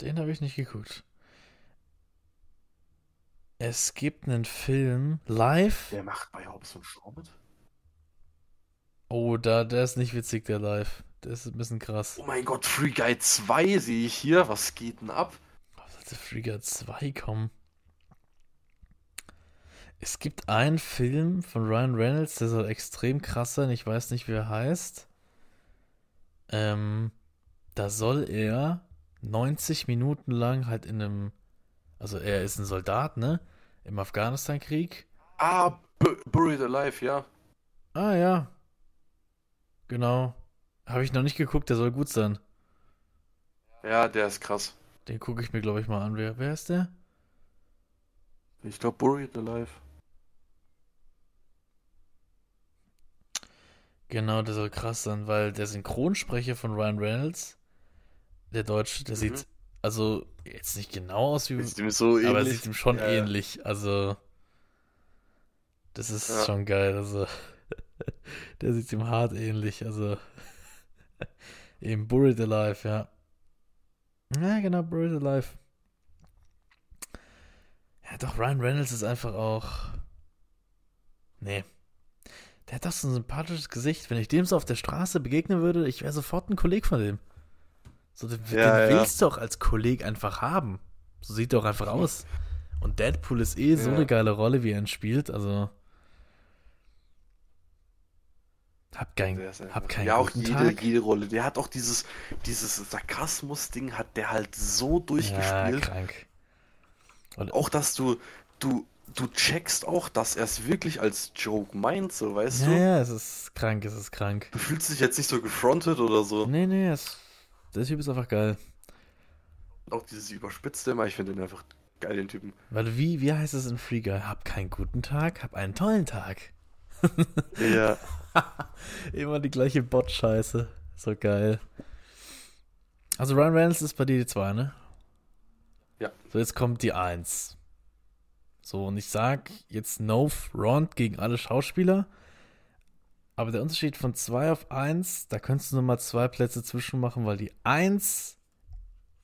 Den habe ich nicht geguckt. Es gibt einen Film live. Der macht bei Hobbs und Shaw mit. Oh, da, der ist nicht witzig, der live. Der ist ein bisschen krass. Oh mein Gott, Free Guy 2 sehe ich hier. Was geht denn ab? Was sollte Frigga 2 kommen? Es gibt einen Film von Ryan Reynolds, der soll extrem krass sein. Ich weiß nicht, wie er heißt. Ähm, da soll er 90 Minuten lang halt in einem, also er ist ein Soldat, ne? Im Afghanistan-Krieg. Ah, B Buried Alive, ja. Ah ja. Genau. Habe ich noch nicht geguckt, der soll gut sein. Ja, der ist krass. Den gucke ich mir, glaube ich, mal an. Wer, wer ist der? Ich glaube Buried Alive. Genau, der soll krass sein, weil der Synchronsprecher von Ryan Reynolds, der Deutsche, der Mhm. sieht also jetzt nicht genau aus wie, Ist ihm so aber er ähnlich. sieht ihm schon ja. ähnlich. Also das ist Ja. schon geil. Also der sieht ihm hart ähnlich. Also eben Buried Alive, ja. Ja, genau, Buried Alive. Ja, doch, Ryan Reynolds ist einfach auch. Nee. Der hat doch so ein sympathisches Gesicht. Wenn ich dem so auf der Straße begegnen würde, ich wäre sofort ein Kollege von dem. So, den, Ja, den ja. willst du auch als Kollege einfach haben. So sieht er auch einfach aus. Und Deadpool ist eh so Ja. eine geile Rolle, wie er ihn spielt. Also. Hab, kein, Der ist einfach- hab keinen ja, auch jede, Tag. jede Rolle. Der hat auch dieses, dieses Sarkasmus-Ding, hat der halt so Ja, durchgespielt. krank. auch, dass du, du, du checkst auch, dass er es wirklich als Joke meint, so, weißt Ja, du? ja, es ist krank, es ist krank. Du fühlst dich jetzt nicht so gefrontet oder so. Nee, nee, es, der Typ ist einfach geil. Auch dieses Überspitzte immer, ich finde den einfach geil, den Typen. Weil wie, wie heißt es in Free Guy? Hab keinen guten Tag, hab einen tollen Tag. Ja. Immer die gleiche Bot-Scheiße. So geil. Also Ryan Reynolds ist bei dir die 2, ne? Ja. So, jetzt kommt die 1. So, und ich sag jetzt no front gegen alle Schauspieler. Aber der Unterschied von 2 auf 1, da könntest du nochmal zwei Plätze zwischen machen, weil die 1,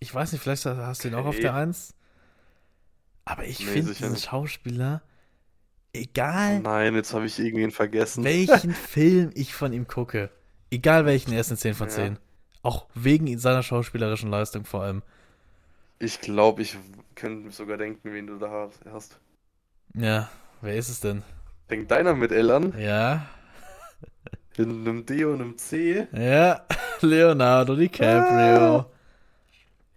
ich weiß nicht, vielleicht hast du ihn auch auf Okay. der 1. Aber ich Nee, finde diesen nicht. Schauspieler, egal Nein, jetzt habe ich irgendwen vergessen. welchen Film ich von ihm gucke, egal welchen, er ist eine 10 von Ja. 10. Auch wegen seiner schauspielerischen Leistung vor allem. Ich glaube, ich könnte sogar denken, wen du da hast. Ja, wer ist es denn? Denkt deiner mit L an? Ja, In einem D und einem C? ja, Leonardo DiCaprio.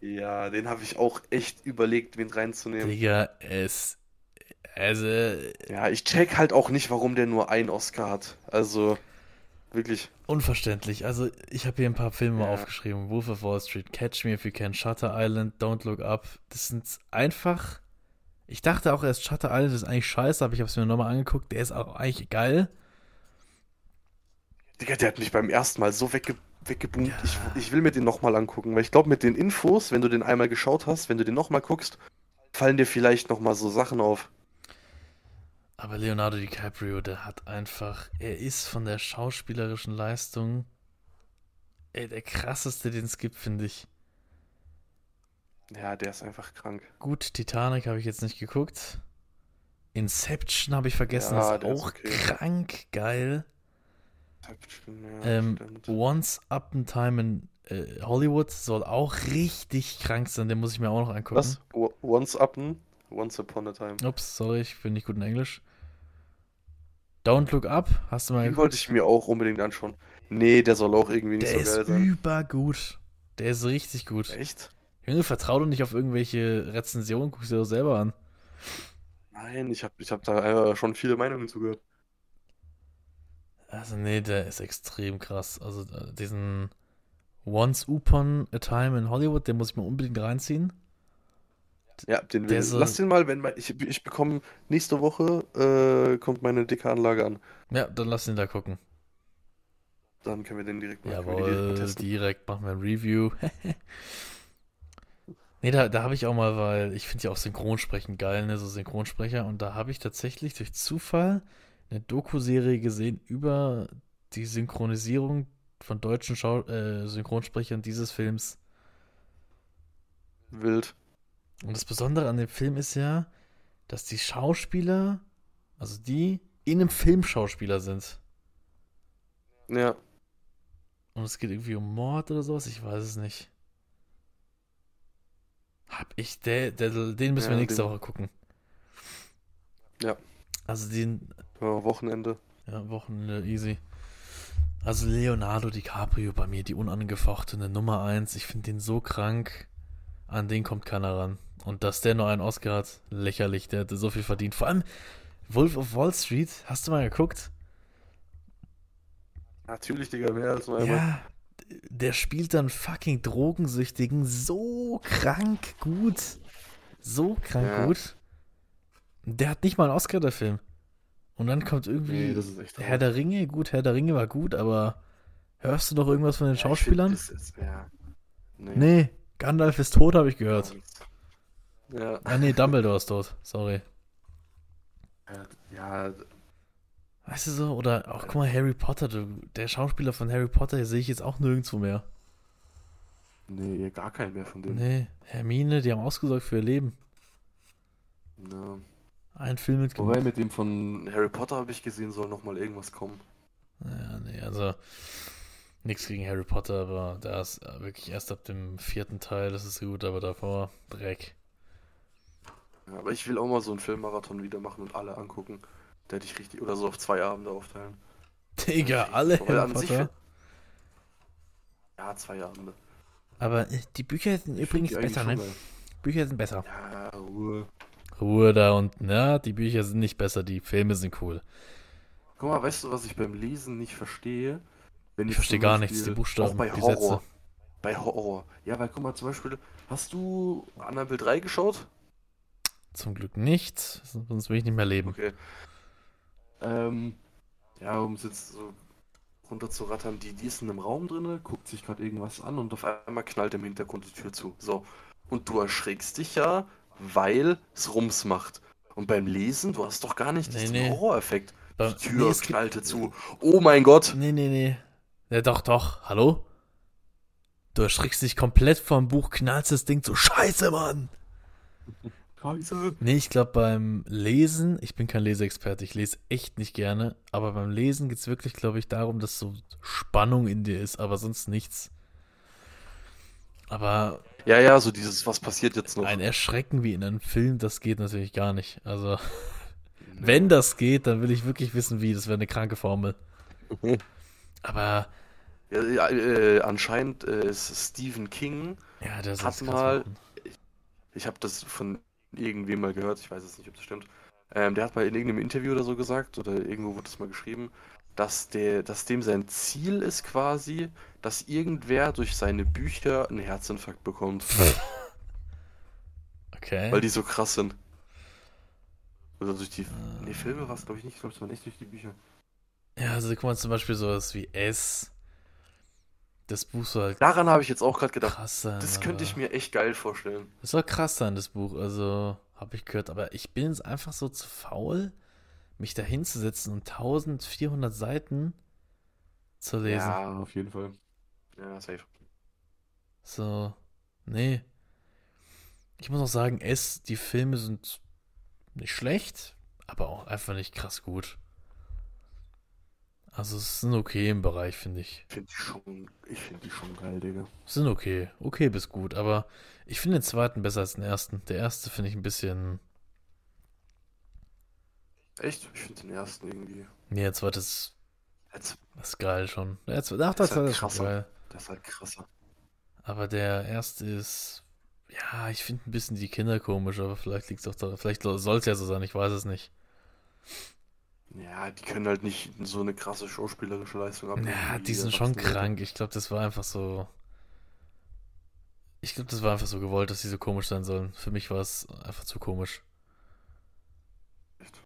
Ja, den habe ich auch echt überlegt, wen reinzunehmen. Digga, es, also, Ja, ich check halt auch nicht, warum der nur einen Oscar hat. Also, wirklich. unverständlich. Also, ich habe hier ein paar Filme Ja. aufgeschrieben. Wolf of Wall Street, Catch Me If You Can, Shutter Island, Don't Look Up. Das sind einfach, ich dachte auch erst, Shutter Island ist eigentlich scheiße, aber ich habe es mir nochmal angeguckt. Der ist auch eigentlich geil. Digga, der hat mich beim ersten Mal so wegge weggeboomt. Ja. Ich, ich will mir den nochmal angucken, weil ich glaube, mit den Infos, wenn du den einmal geschaut hast, wenn du den nochmal guckst, fallen dir vielleicht nochmal so Sachen auf. Aber Leonardo DiCaprio, der hat einfach, er ist von der schauspielerischen Leistung ey, der krasseste, den es gibt, finde ich. Ja, der ist einfach krank. Gut, Titanic habe ich jetzt nicht geguckt. Inception habe ich vergessen, Ja, ist der ist auch okay. krank geil. Ja, Ähm. Once Up in Time in äh, Hollywood soll auch richtig krank sein, den muss ich mir auch noch angucken. Was? Once Upon? Once Upon a Time. Ups, sorry, ich bin nicht gut in Englisch. Don't Look Up, hast du mal Den geguckt? wollte ich mir auch unbedingt anschauen. Nee, der soll auch irgendwie nicht Der so ist geil sein. übergut. Der ist richtig gut. Echt? Junge, vertrau doch nicht auf irgendwelche Rezensionen, guck sie doch selber an. Nein, ich habe ich hab da äh, schon viele Meinungen zugehört. Also, nee, der ist extrem krass. Also, äh, diesen Once Upon a Time in Hollywood, den muss ich mir unbedingt reinziehen. Ja, den will so- Lass den mal, wenn mein, ich, ich bekomme nächste Woche äh, kommt meine dicke Anlage an. Ja, dann lass ihn da gucken. Dann können wir den direkt direkt mal Jawohl, testen. direkt machen wir ein Review. nee, da, da habe ich auch mal, weil ich finde ja auch Synchronsprechen geil, ne, so Synchronsprecher. Und da habe ich tatsächlich durch Zufall eine Doku-Serie gesehen über die Synchronisierung von deutschen Schau äh, Synchronsprechern dieses Films. Wild. Und das Besondere an dem Film ist ja, dass die Schauspieler, also die in einem Film Schauspieler sind. Ja, Und es geht irgendwie um Mord oder sowas, ich weiß es nicht. Hab ich, der, der, den müssen wir Ja, nächste den- Woche gucken. Ja. Also den, Ja, Wochenende. ja, Wochenende easy. Also Leonardo DiCaprio bei mir, die unangefochtene Nummer eins. Ich finde den so krank. An den kommt keiner ran. Und dass der nur einen Oscar hat, lächerlich. Der hätte so viel verdient. Vor allem Wolf of Wall Street, hast du mal geguckt? Natürlich, Digga, mehr als nur einmal. Ja, der spielt dann fucking Drogensüchtigen so krank gut. So krank Ja. gut. Der hat nicht mal einen Oscar, der Film. Und dann kommt irgendwie Nee, Herr der Ringe. Gut, Herr der Ringe war gut, aber hörst du noch irgendwas von den Ja, find, Schauspielern? das ist- ja. Nee. Nee, Gandalf ist tot, habe ich gehört. Ja, Ah, nee, Dumbledore ist tot. Sorry. ja, Weißt du so? Oder auch, guck mal, Harry Potter. Der Schauspieler von Harry Potter sehe ich jetzt auch nirgendwo mehr. nee, gar keinen mehr von denen. Nee, Hermine, die haben ausgesorgt für ihr Leben. Ja. Ein Film mit Wobei mit dem von Harry Potter habe ich gesehen, soll noch mal irgendwas kommen. Ja, nee, also nichts gegen Harry Potter, aber da ist wirklich erst ab dem vierten Teil, das ist gut, aber davor Dreck. Ja, aber ich will auch mal so einen Filmmarathon wieder machen und alle angucken. Der hätte ich richtig, oder so auf zwei Abende aufteilen. Digga, alle Harry Potter. Ja, zwei Abende. Aber äh, die Bücher sind Ich übrigens besser, ne? Bücher sind besser. Ja, Ruhe. Ruhe da unten, ja, die Bücher sind nicht besser, die Filme sind cool. Guck mal, weißt du, was ich beim Lesen nicht verstehe? Wenn Ich zum verstehe gar nichts, die Buchstaben, Auch bei die Horror. Sätze. Bei Horror. Ja, weil guck mal, zum Beispiel, hast du Annabelle 3 geschaut? Zum Glück nicht, sonst will ich nicht mehr leben. Okay. Ähm, ja, um es jetzt so runterzurattern, die, die ist in einem Raum drinne, guckt sich gerade irgendwas an und auf einmal knallt im Hintergrund die Tür zu. So. Und du erschreckst dich ja, weil es Rums macht. Und beim Lesen, du hast doch gar nicht Nee, diesen nee. Horroreffekt. Die Tür nee, es gibt- knallte zu. Oh mein Gott! Nee, nee, nee. Ja, doch, doch. Hallo? Du erschrickst dich komplett vom Buch, knallst das Ding zu Scheiße, Mann! Scheiße! Nee, ich glaube beim Lesen, ich bin kein Leseexperte, ich lese echt nicht gerne, aber beim Lesen geht es wirklich, glaube ich, darum, dass so Spannung in dir ist, aber sonst nichts. Aber Ja, ja, so dieses, was passiert jetzt noch? ein Erschrecken wie in einem Film, das geht natürlich gar nicht. Also, wenn das geht, dann will ich wirklich wissen, wie. Das wäre eine kranke Formel. Aber, Ja, ja, äh, anscheinend äh, ist Stephen King, ja, das Hat ist mal- ich habe das von irgendwem mal gehört, ich weiß jetzt nicht, ob das stimmt. Ähm, der hat mal in irgendeinem Interview oder so gesagt, oder irgendwo wurde das mal geschrieben, dass der, dass dem sein Ziel ist quasi, dass irgendwer durch seine Bücher einen Herzinfarkt bekommt, Okay. weil die so krass sind. Oder durch die, nee, Filme war es glaube ich nicht, ich glaube es waren echt durch die Bücher. Ja, also guck mal zum Beispiel sowas wie S. Das Buch soll halt Daran habe ich jetzt auch gerade gedacht. krass sein. Das könnte ich mir echt geil vorstellen. Das soll krass sein, das Buch. Also, habe ich gehört. Aber ich bin jetzt einfach so zu faul, mich da hinzusetzen und 1400 Seiten zu lesen. Ja, auf jeden Fall. Ja, safe. So, nee. Ich muss auch sagen, S, die Filme sind nicht schlecht, aber auch einfach nicht krass gut. Also, es sind okay im Bereich, finde ich. Ich finde die schon, ich finde die schon geil, Digga. Sind okay. Okay bis gut. Aber ich finde den zweiten besser als den ersten. Der erste finde ich ein bisschen. Echt? Ich finde den ersten irgendwie. Nee, der zweite ist, Jetzt, ist geil schon. Der zweite, ach, Das der ist halt ist schon geil. der ist halt krasser. Aber der erste ist. Ja, ich finde ein bisschen die Kinder komisch, aber vielleicht liegt es auch da. Vielleicht soll es ja so sein, ich weiß es nicht. Ja, die können halt nicht so eine krasse schauspielerische Leistung abnehmen. Ja, die sind schon krank. Ich glaube, das war einfach so. Ich glaube, das war einfach so gewollt, dass sie so komisch sein sollen. Für mich war es einfach zu komisch. Echt?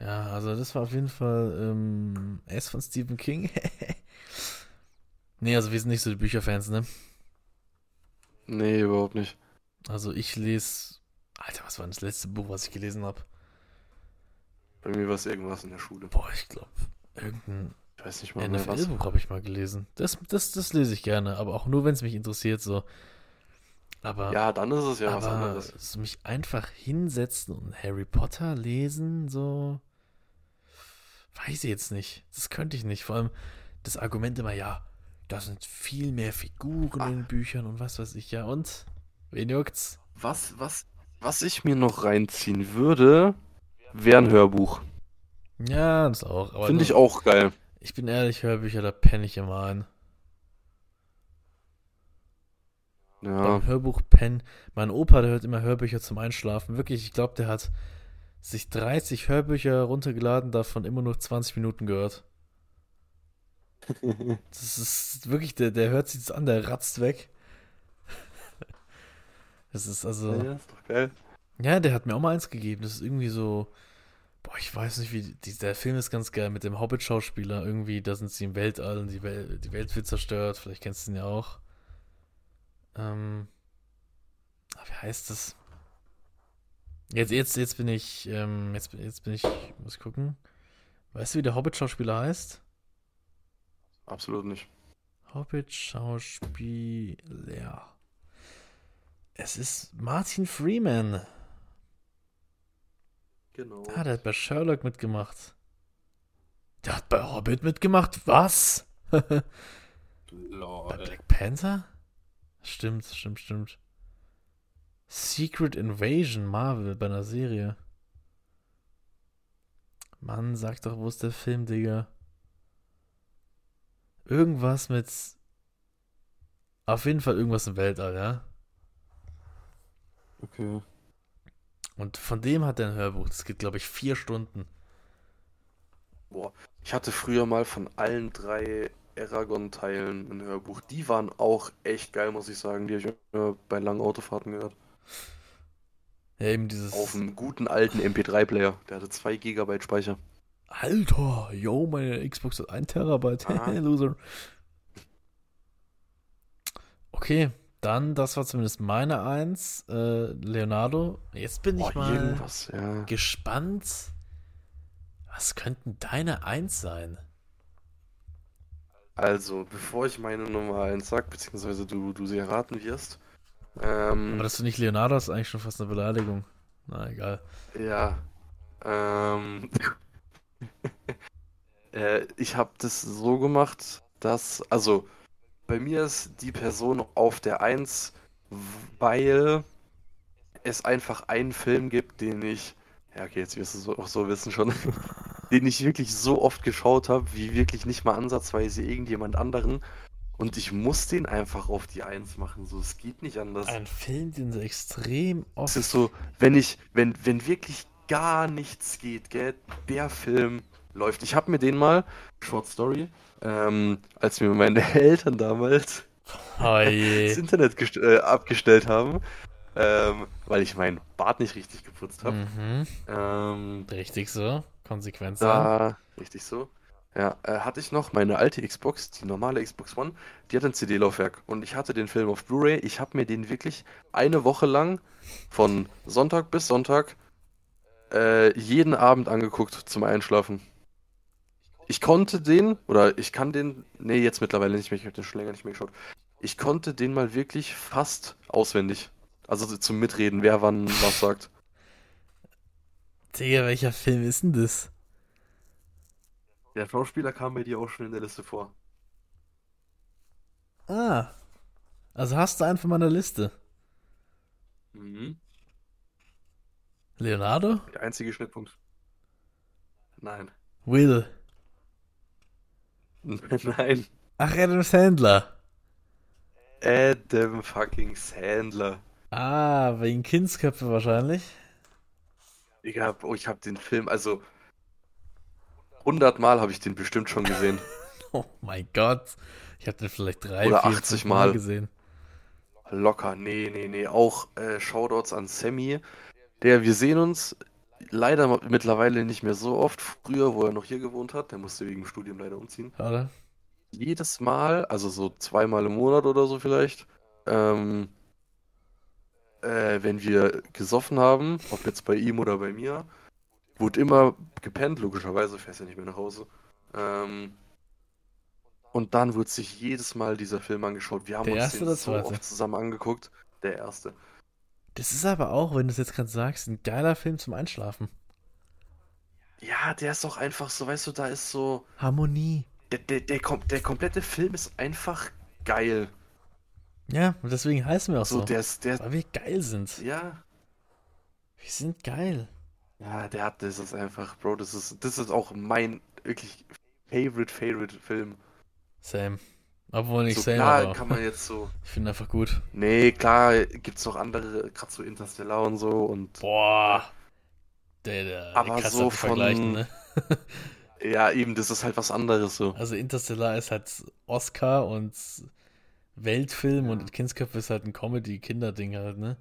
Ja, also das war auf jeden Fall ähm, S von Stephen King. nee, also wir sind nicht so die Bücherfans, ne? Nee, überhaupt nicht. Also ich lese. Alter, was war denn das letzte Buch, was ich gelesen habe? Bei mir war es irgendwas in der Schule. Boah, ich glaube, irgendein Ich weiß nicht mal. NFL-Buch habe ich mal gelesen. Das, das, das lese ich gerne, aber auch nur, wenn es mich interessiert, so. Aber, Ja, dann ist es ja was anderes. so mich einfach hinsetzen und Harry Potter lesen, so. Weiß ich jetzt nicht. Das könnte ich nicht. Vor allem das Argument immer, ja, da sind viel mehr Figuren Ah. in den Büchern und was weiß ich, ja. Und? Wen juckt's? Was, was, was ich mir noch reinziehen würde, wäre ein Hörbuch. Ja, das auch. Finde ich auch geil. Ich bin ehrlich, Hörbücher, da penne ich immer ein. Ja. Beim Hörbuch pennen. Mein Opa, der hört immer Hörbücher zum Einschlafen. Wirklich, ich glaube, der hat sich 30 Hörbücher runtergeladen, davon immer nur 20 Minuten gehört. Das ist wirklich, der, der hört sich das an, der ratzt weg. Das ist also. ja, ist doch geil. Ja, der hat mir auch mal eins gegeben. Das ist irgendwie so. Boah, ich weiß nicht, wie. Die, der Film ist ganz geil mit dem Hobbit-Schauspieler. Irgendwie, da sind sie im Weltall und die, Wel die Welt wird zerstört. Vielleicht kennst du ihn ja auch. Ähm. ah, wie heißt das? Jetzt, jetzt, jetzt bin ich. Ähm, jetzt, jetzt bin ich. Muss ich gucken. Weißt du, wie der Hobbit-Schauspieler heißt? Absolut nicht. Hobbit-Schauspieler. Es ist Martin Freeman. Genau. Ah, der hat bei Sherlock mitgemacht. Der hat bei Hobbit mitgemacht? Was? bei Black Panther? Stimmt, stimmt, stimmt. Secret Invasion, Marvel, bei einer Serie. Mann, sag doch, wo ist der Film, Digga? Irgendwas mit. Auf jeden Fall irgendwas im Weltall, ja? Okay. Und von dem hat er ein Hörbuch. Das geht, glaube ich, vier Stunden. Boah. Ich hatte früher mal von allen drei Aragon-Teilen ein Hörbuch. Die waren auch echt geil, muss ich sagen. Die habe ich immer bei langen Autofahrten gehört. Ja, eben dieses. Auf einem guten alten MP3-Player. Der hatte 2 GB Speicher. Alter, yo, meine Xbox hat 1 Terabyte. Ah. Loser. Okay, dann, das war zumindest meine Eins. Äh, Leonardo, jetzt bin ich Boah, mal irgendwas, ja. gespannt. Was könnten deine Eins sein? Also, bevor ich meine Nummer 1 sag, beziehungsweise du, du sie erraten wirst. Ähm, Aber dass du nicht Leonardo hast, ist eigentlich schon fast eine Beleidigung. Na, egal. Ja. Ähm. äh, ich habe das so gemacht, dass, also, bei mir ist die Person auf der Eins, weil es einfach einen Film gibt, den ich, ja, okay, jetzt wirst du es auch so wissen schon, den ich wirklich so oft geschaut habe, wie wirklich nicht mal ansatzweise irgendjemand anderen. Und ich muss den einfach auf die Eins machen, so, es geht nicht anders. Ein Film, den du extrem Es oft. ist so, wenn ich, wenn, wenn wirklich gar nichts geht, gell, der Film läuft. Ich habe mir den mal, Short Story, ähm, als mir meine Eltern damals Oh das Internet äh, abgestellt haben, ähm, weil ich meinen Bart nicht richtig geputzt habe. Mhm. Ähm, Richtig so. Konsequenz da, richtig so. Ja, äh, hatte ich noch meine alte Xbox, die normale Xbox One, die hat ein CD-Laufwerk und ich hatte den Film auf Blu-ray. Ich habe mir den wirklich eine Woche lang von Sonntag bis Sonntag äh, jeden Abend angeguckt zum Einschlafen. Ich konnte den, oder ich kann den, nee, jetzt mittlerweile nicht mehr, ich habe den schon länger nicht mehr geschaut. Ich konnte den mal wirklich fast auswendig. Also so zum Mitreden, wer wann was sagt. Digga, welcher Film ist denn das? Der Schauspieler kam bei dir auch schon in der Liste vor. Ah. Also hast du einen von meiner Liste. Mhm. Leonardo? Der einzige Schnittpunkt. Nein. Will. Nein. Ach, Adam Sandler. Adam fucking Sandler. Ah, wegen Kindsköpfe wahrscheinlich. Ich hab, oh, ich hab den Film, also 100 Mal habe ich den bestimmt schon gesehen. Oh mein Gott. Ich habe den vielleicht drei, Oder vier, 80 fünf Mal. gesehen. Locker, nee, nee, nee. Auch äh, Shoutouts an Sammy. Der, wir sehen uns leider mittlerweile nicht mehr so oft. Früher, wo er noch hier gewohnt hat, der musste wegen dem Studium leider umziehen. Oder? Jedes Mal, also so zweimal im Monat oder so vielleicht, ähm, äh, wenn wir gesoffen haben, ob jetzt bei ihm oder bei mir, wurde immer gepennt, logischerweise, fährst ja nicht mehr nach Hause. Ähm, und dann wurde sich jedes Mal dieser Film angeschaut. Wir haben Der uns erste den so oft zusammen angeguckt. Der erste. Das ist aber auch, wenn du es jetzt gerade sagst, ein geiler Film zum Einschlafen. Ja, der ist doch einfach so, weißt du, da ist so. Harmonie. Der, der, der, der komplette Film ist einfach geil. Ja, und deswegen heißen wir auch So, so. der der, Weil wir geil sind. ja, Wir sind geil. Ja, der hat, das ist einfach, Bro, das ist, das ist auch mein wirklich favorite, favorite Film. Same. Obwohl nicht So same, klar kann man jetzt so, ich finde einfach gut. nee, klar gibt's noch andere, gerade so Interstellar und so und Boah. Der, der, Aber so vergleichen, von- ne? ja, eben, das ist halt was anderes so. Also Interstellar ist halt Oscar und Weltfilm Ja. und Kindsköpfe ist halt ein Comedy-Kinderding halt, ne?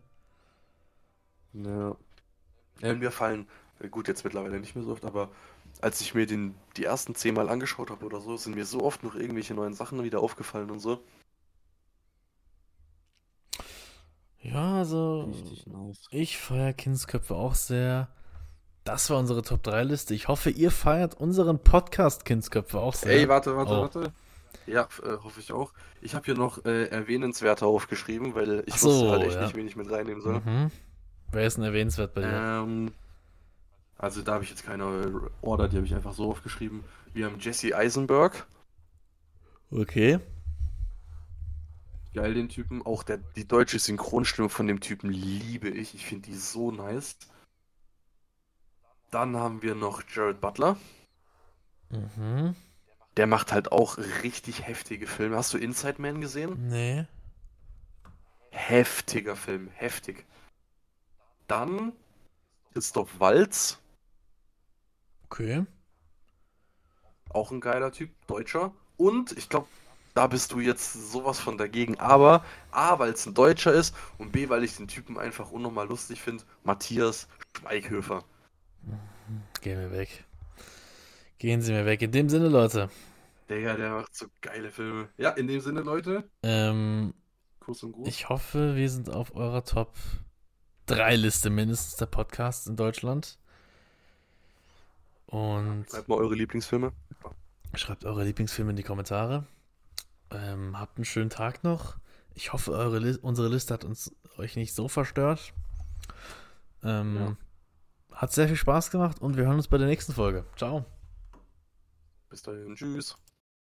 Ja. ja. Mir fallen, gut, jetzt mittlerweile nicht mehr so oft, aber als ich mir den die ersten zehnmal angeschaut habe oder so, sind mir so oft noch irgendwelche neuen Sachen wieder aufgefallen und so. Ja, also nice. ich feiere Kindsköpfe auch sehr. Das war unsere Top 3 Liste. Ich hoffe, ihr feiert unseren Podcast Kindsköpfe auch sehr. Ey, warte, warte, Oh. warte. Ja, äh, hoffe ich auch. Ich habe hier noch äh, erwähnenswerter aufgeschrieben, weil ich so, wusste halt echt ja. nicht, wen ich mit reinnehmen soll. Mhm. Wer ist denn erwähnenswert bei dir? Ähm, also da habe ich jetzt keine Order, die habe ich einfach so aufgeschrieben. Wir haben Jesse Eisenberg. Okay. Geil, den Typen. Auch der, die deutsche Synchronstimme von dem Typen liebe ich. Ich finde die so nice. Dann haben wir noch Jared Butler. Mhm. Der macht halt auch richtig heftige Filme. Hast du Inside Man gesehen? Nee. Heftiger Film, heftig. Dann Christoph Waltz, Okay. auch ein geiler Typ, Deutscher. Und ich glaube, da bist du jetzt sowas von dagegen. Aber A, weil es ein Deutscher ist und B, weil ich den Typen einfach unnormal lustig finde, Matthias Schweighöfer. Gehen wir weg. Gehen Sie mir weg. In dem Sinne, Leute. Digga, der macht so geile Filme. Ja, in dem Sinne, Leute, Ähm, Kuss und Gruß. ich hoffe, wir sind auf eurer Top 3 Liste mindestens der Podcasts in Deutschland. Und Schreibt mal eure Lieblingsfilme. schreibt eure Lieblingsfilme in die Kommentare. Ähm, habt einen schönen Tag noch. Ich hoffe, eure Li unsere Liste hat uns euch nicht so verstört. Ähm, Hat sehr viel Spaß gemacht und wir hören uns bei der nächsten Folge. Ciao. Bis dahin, tschüss.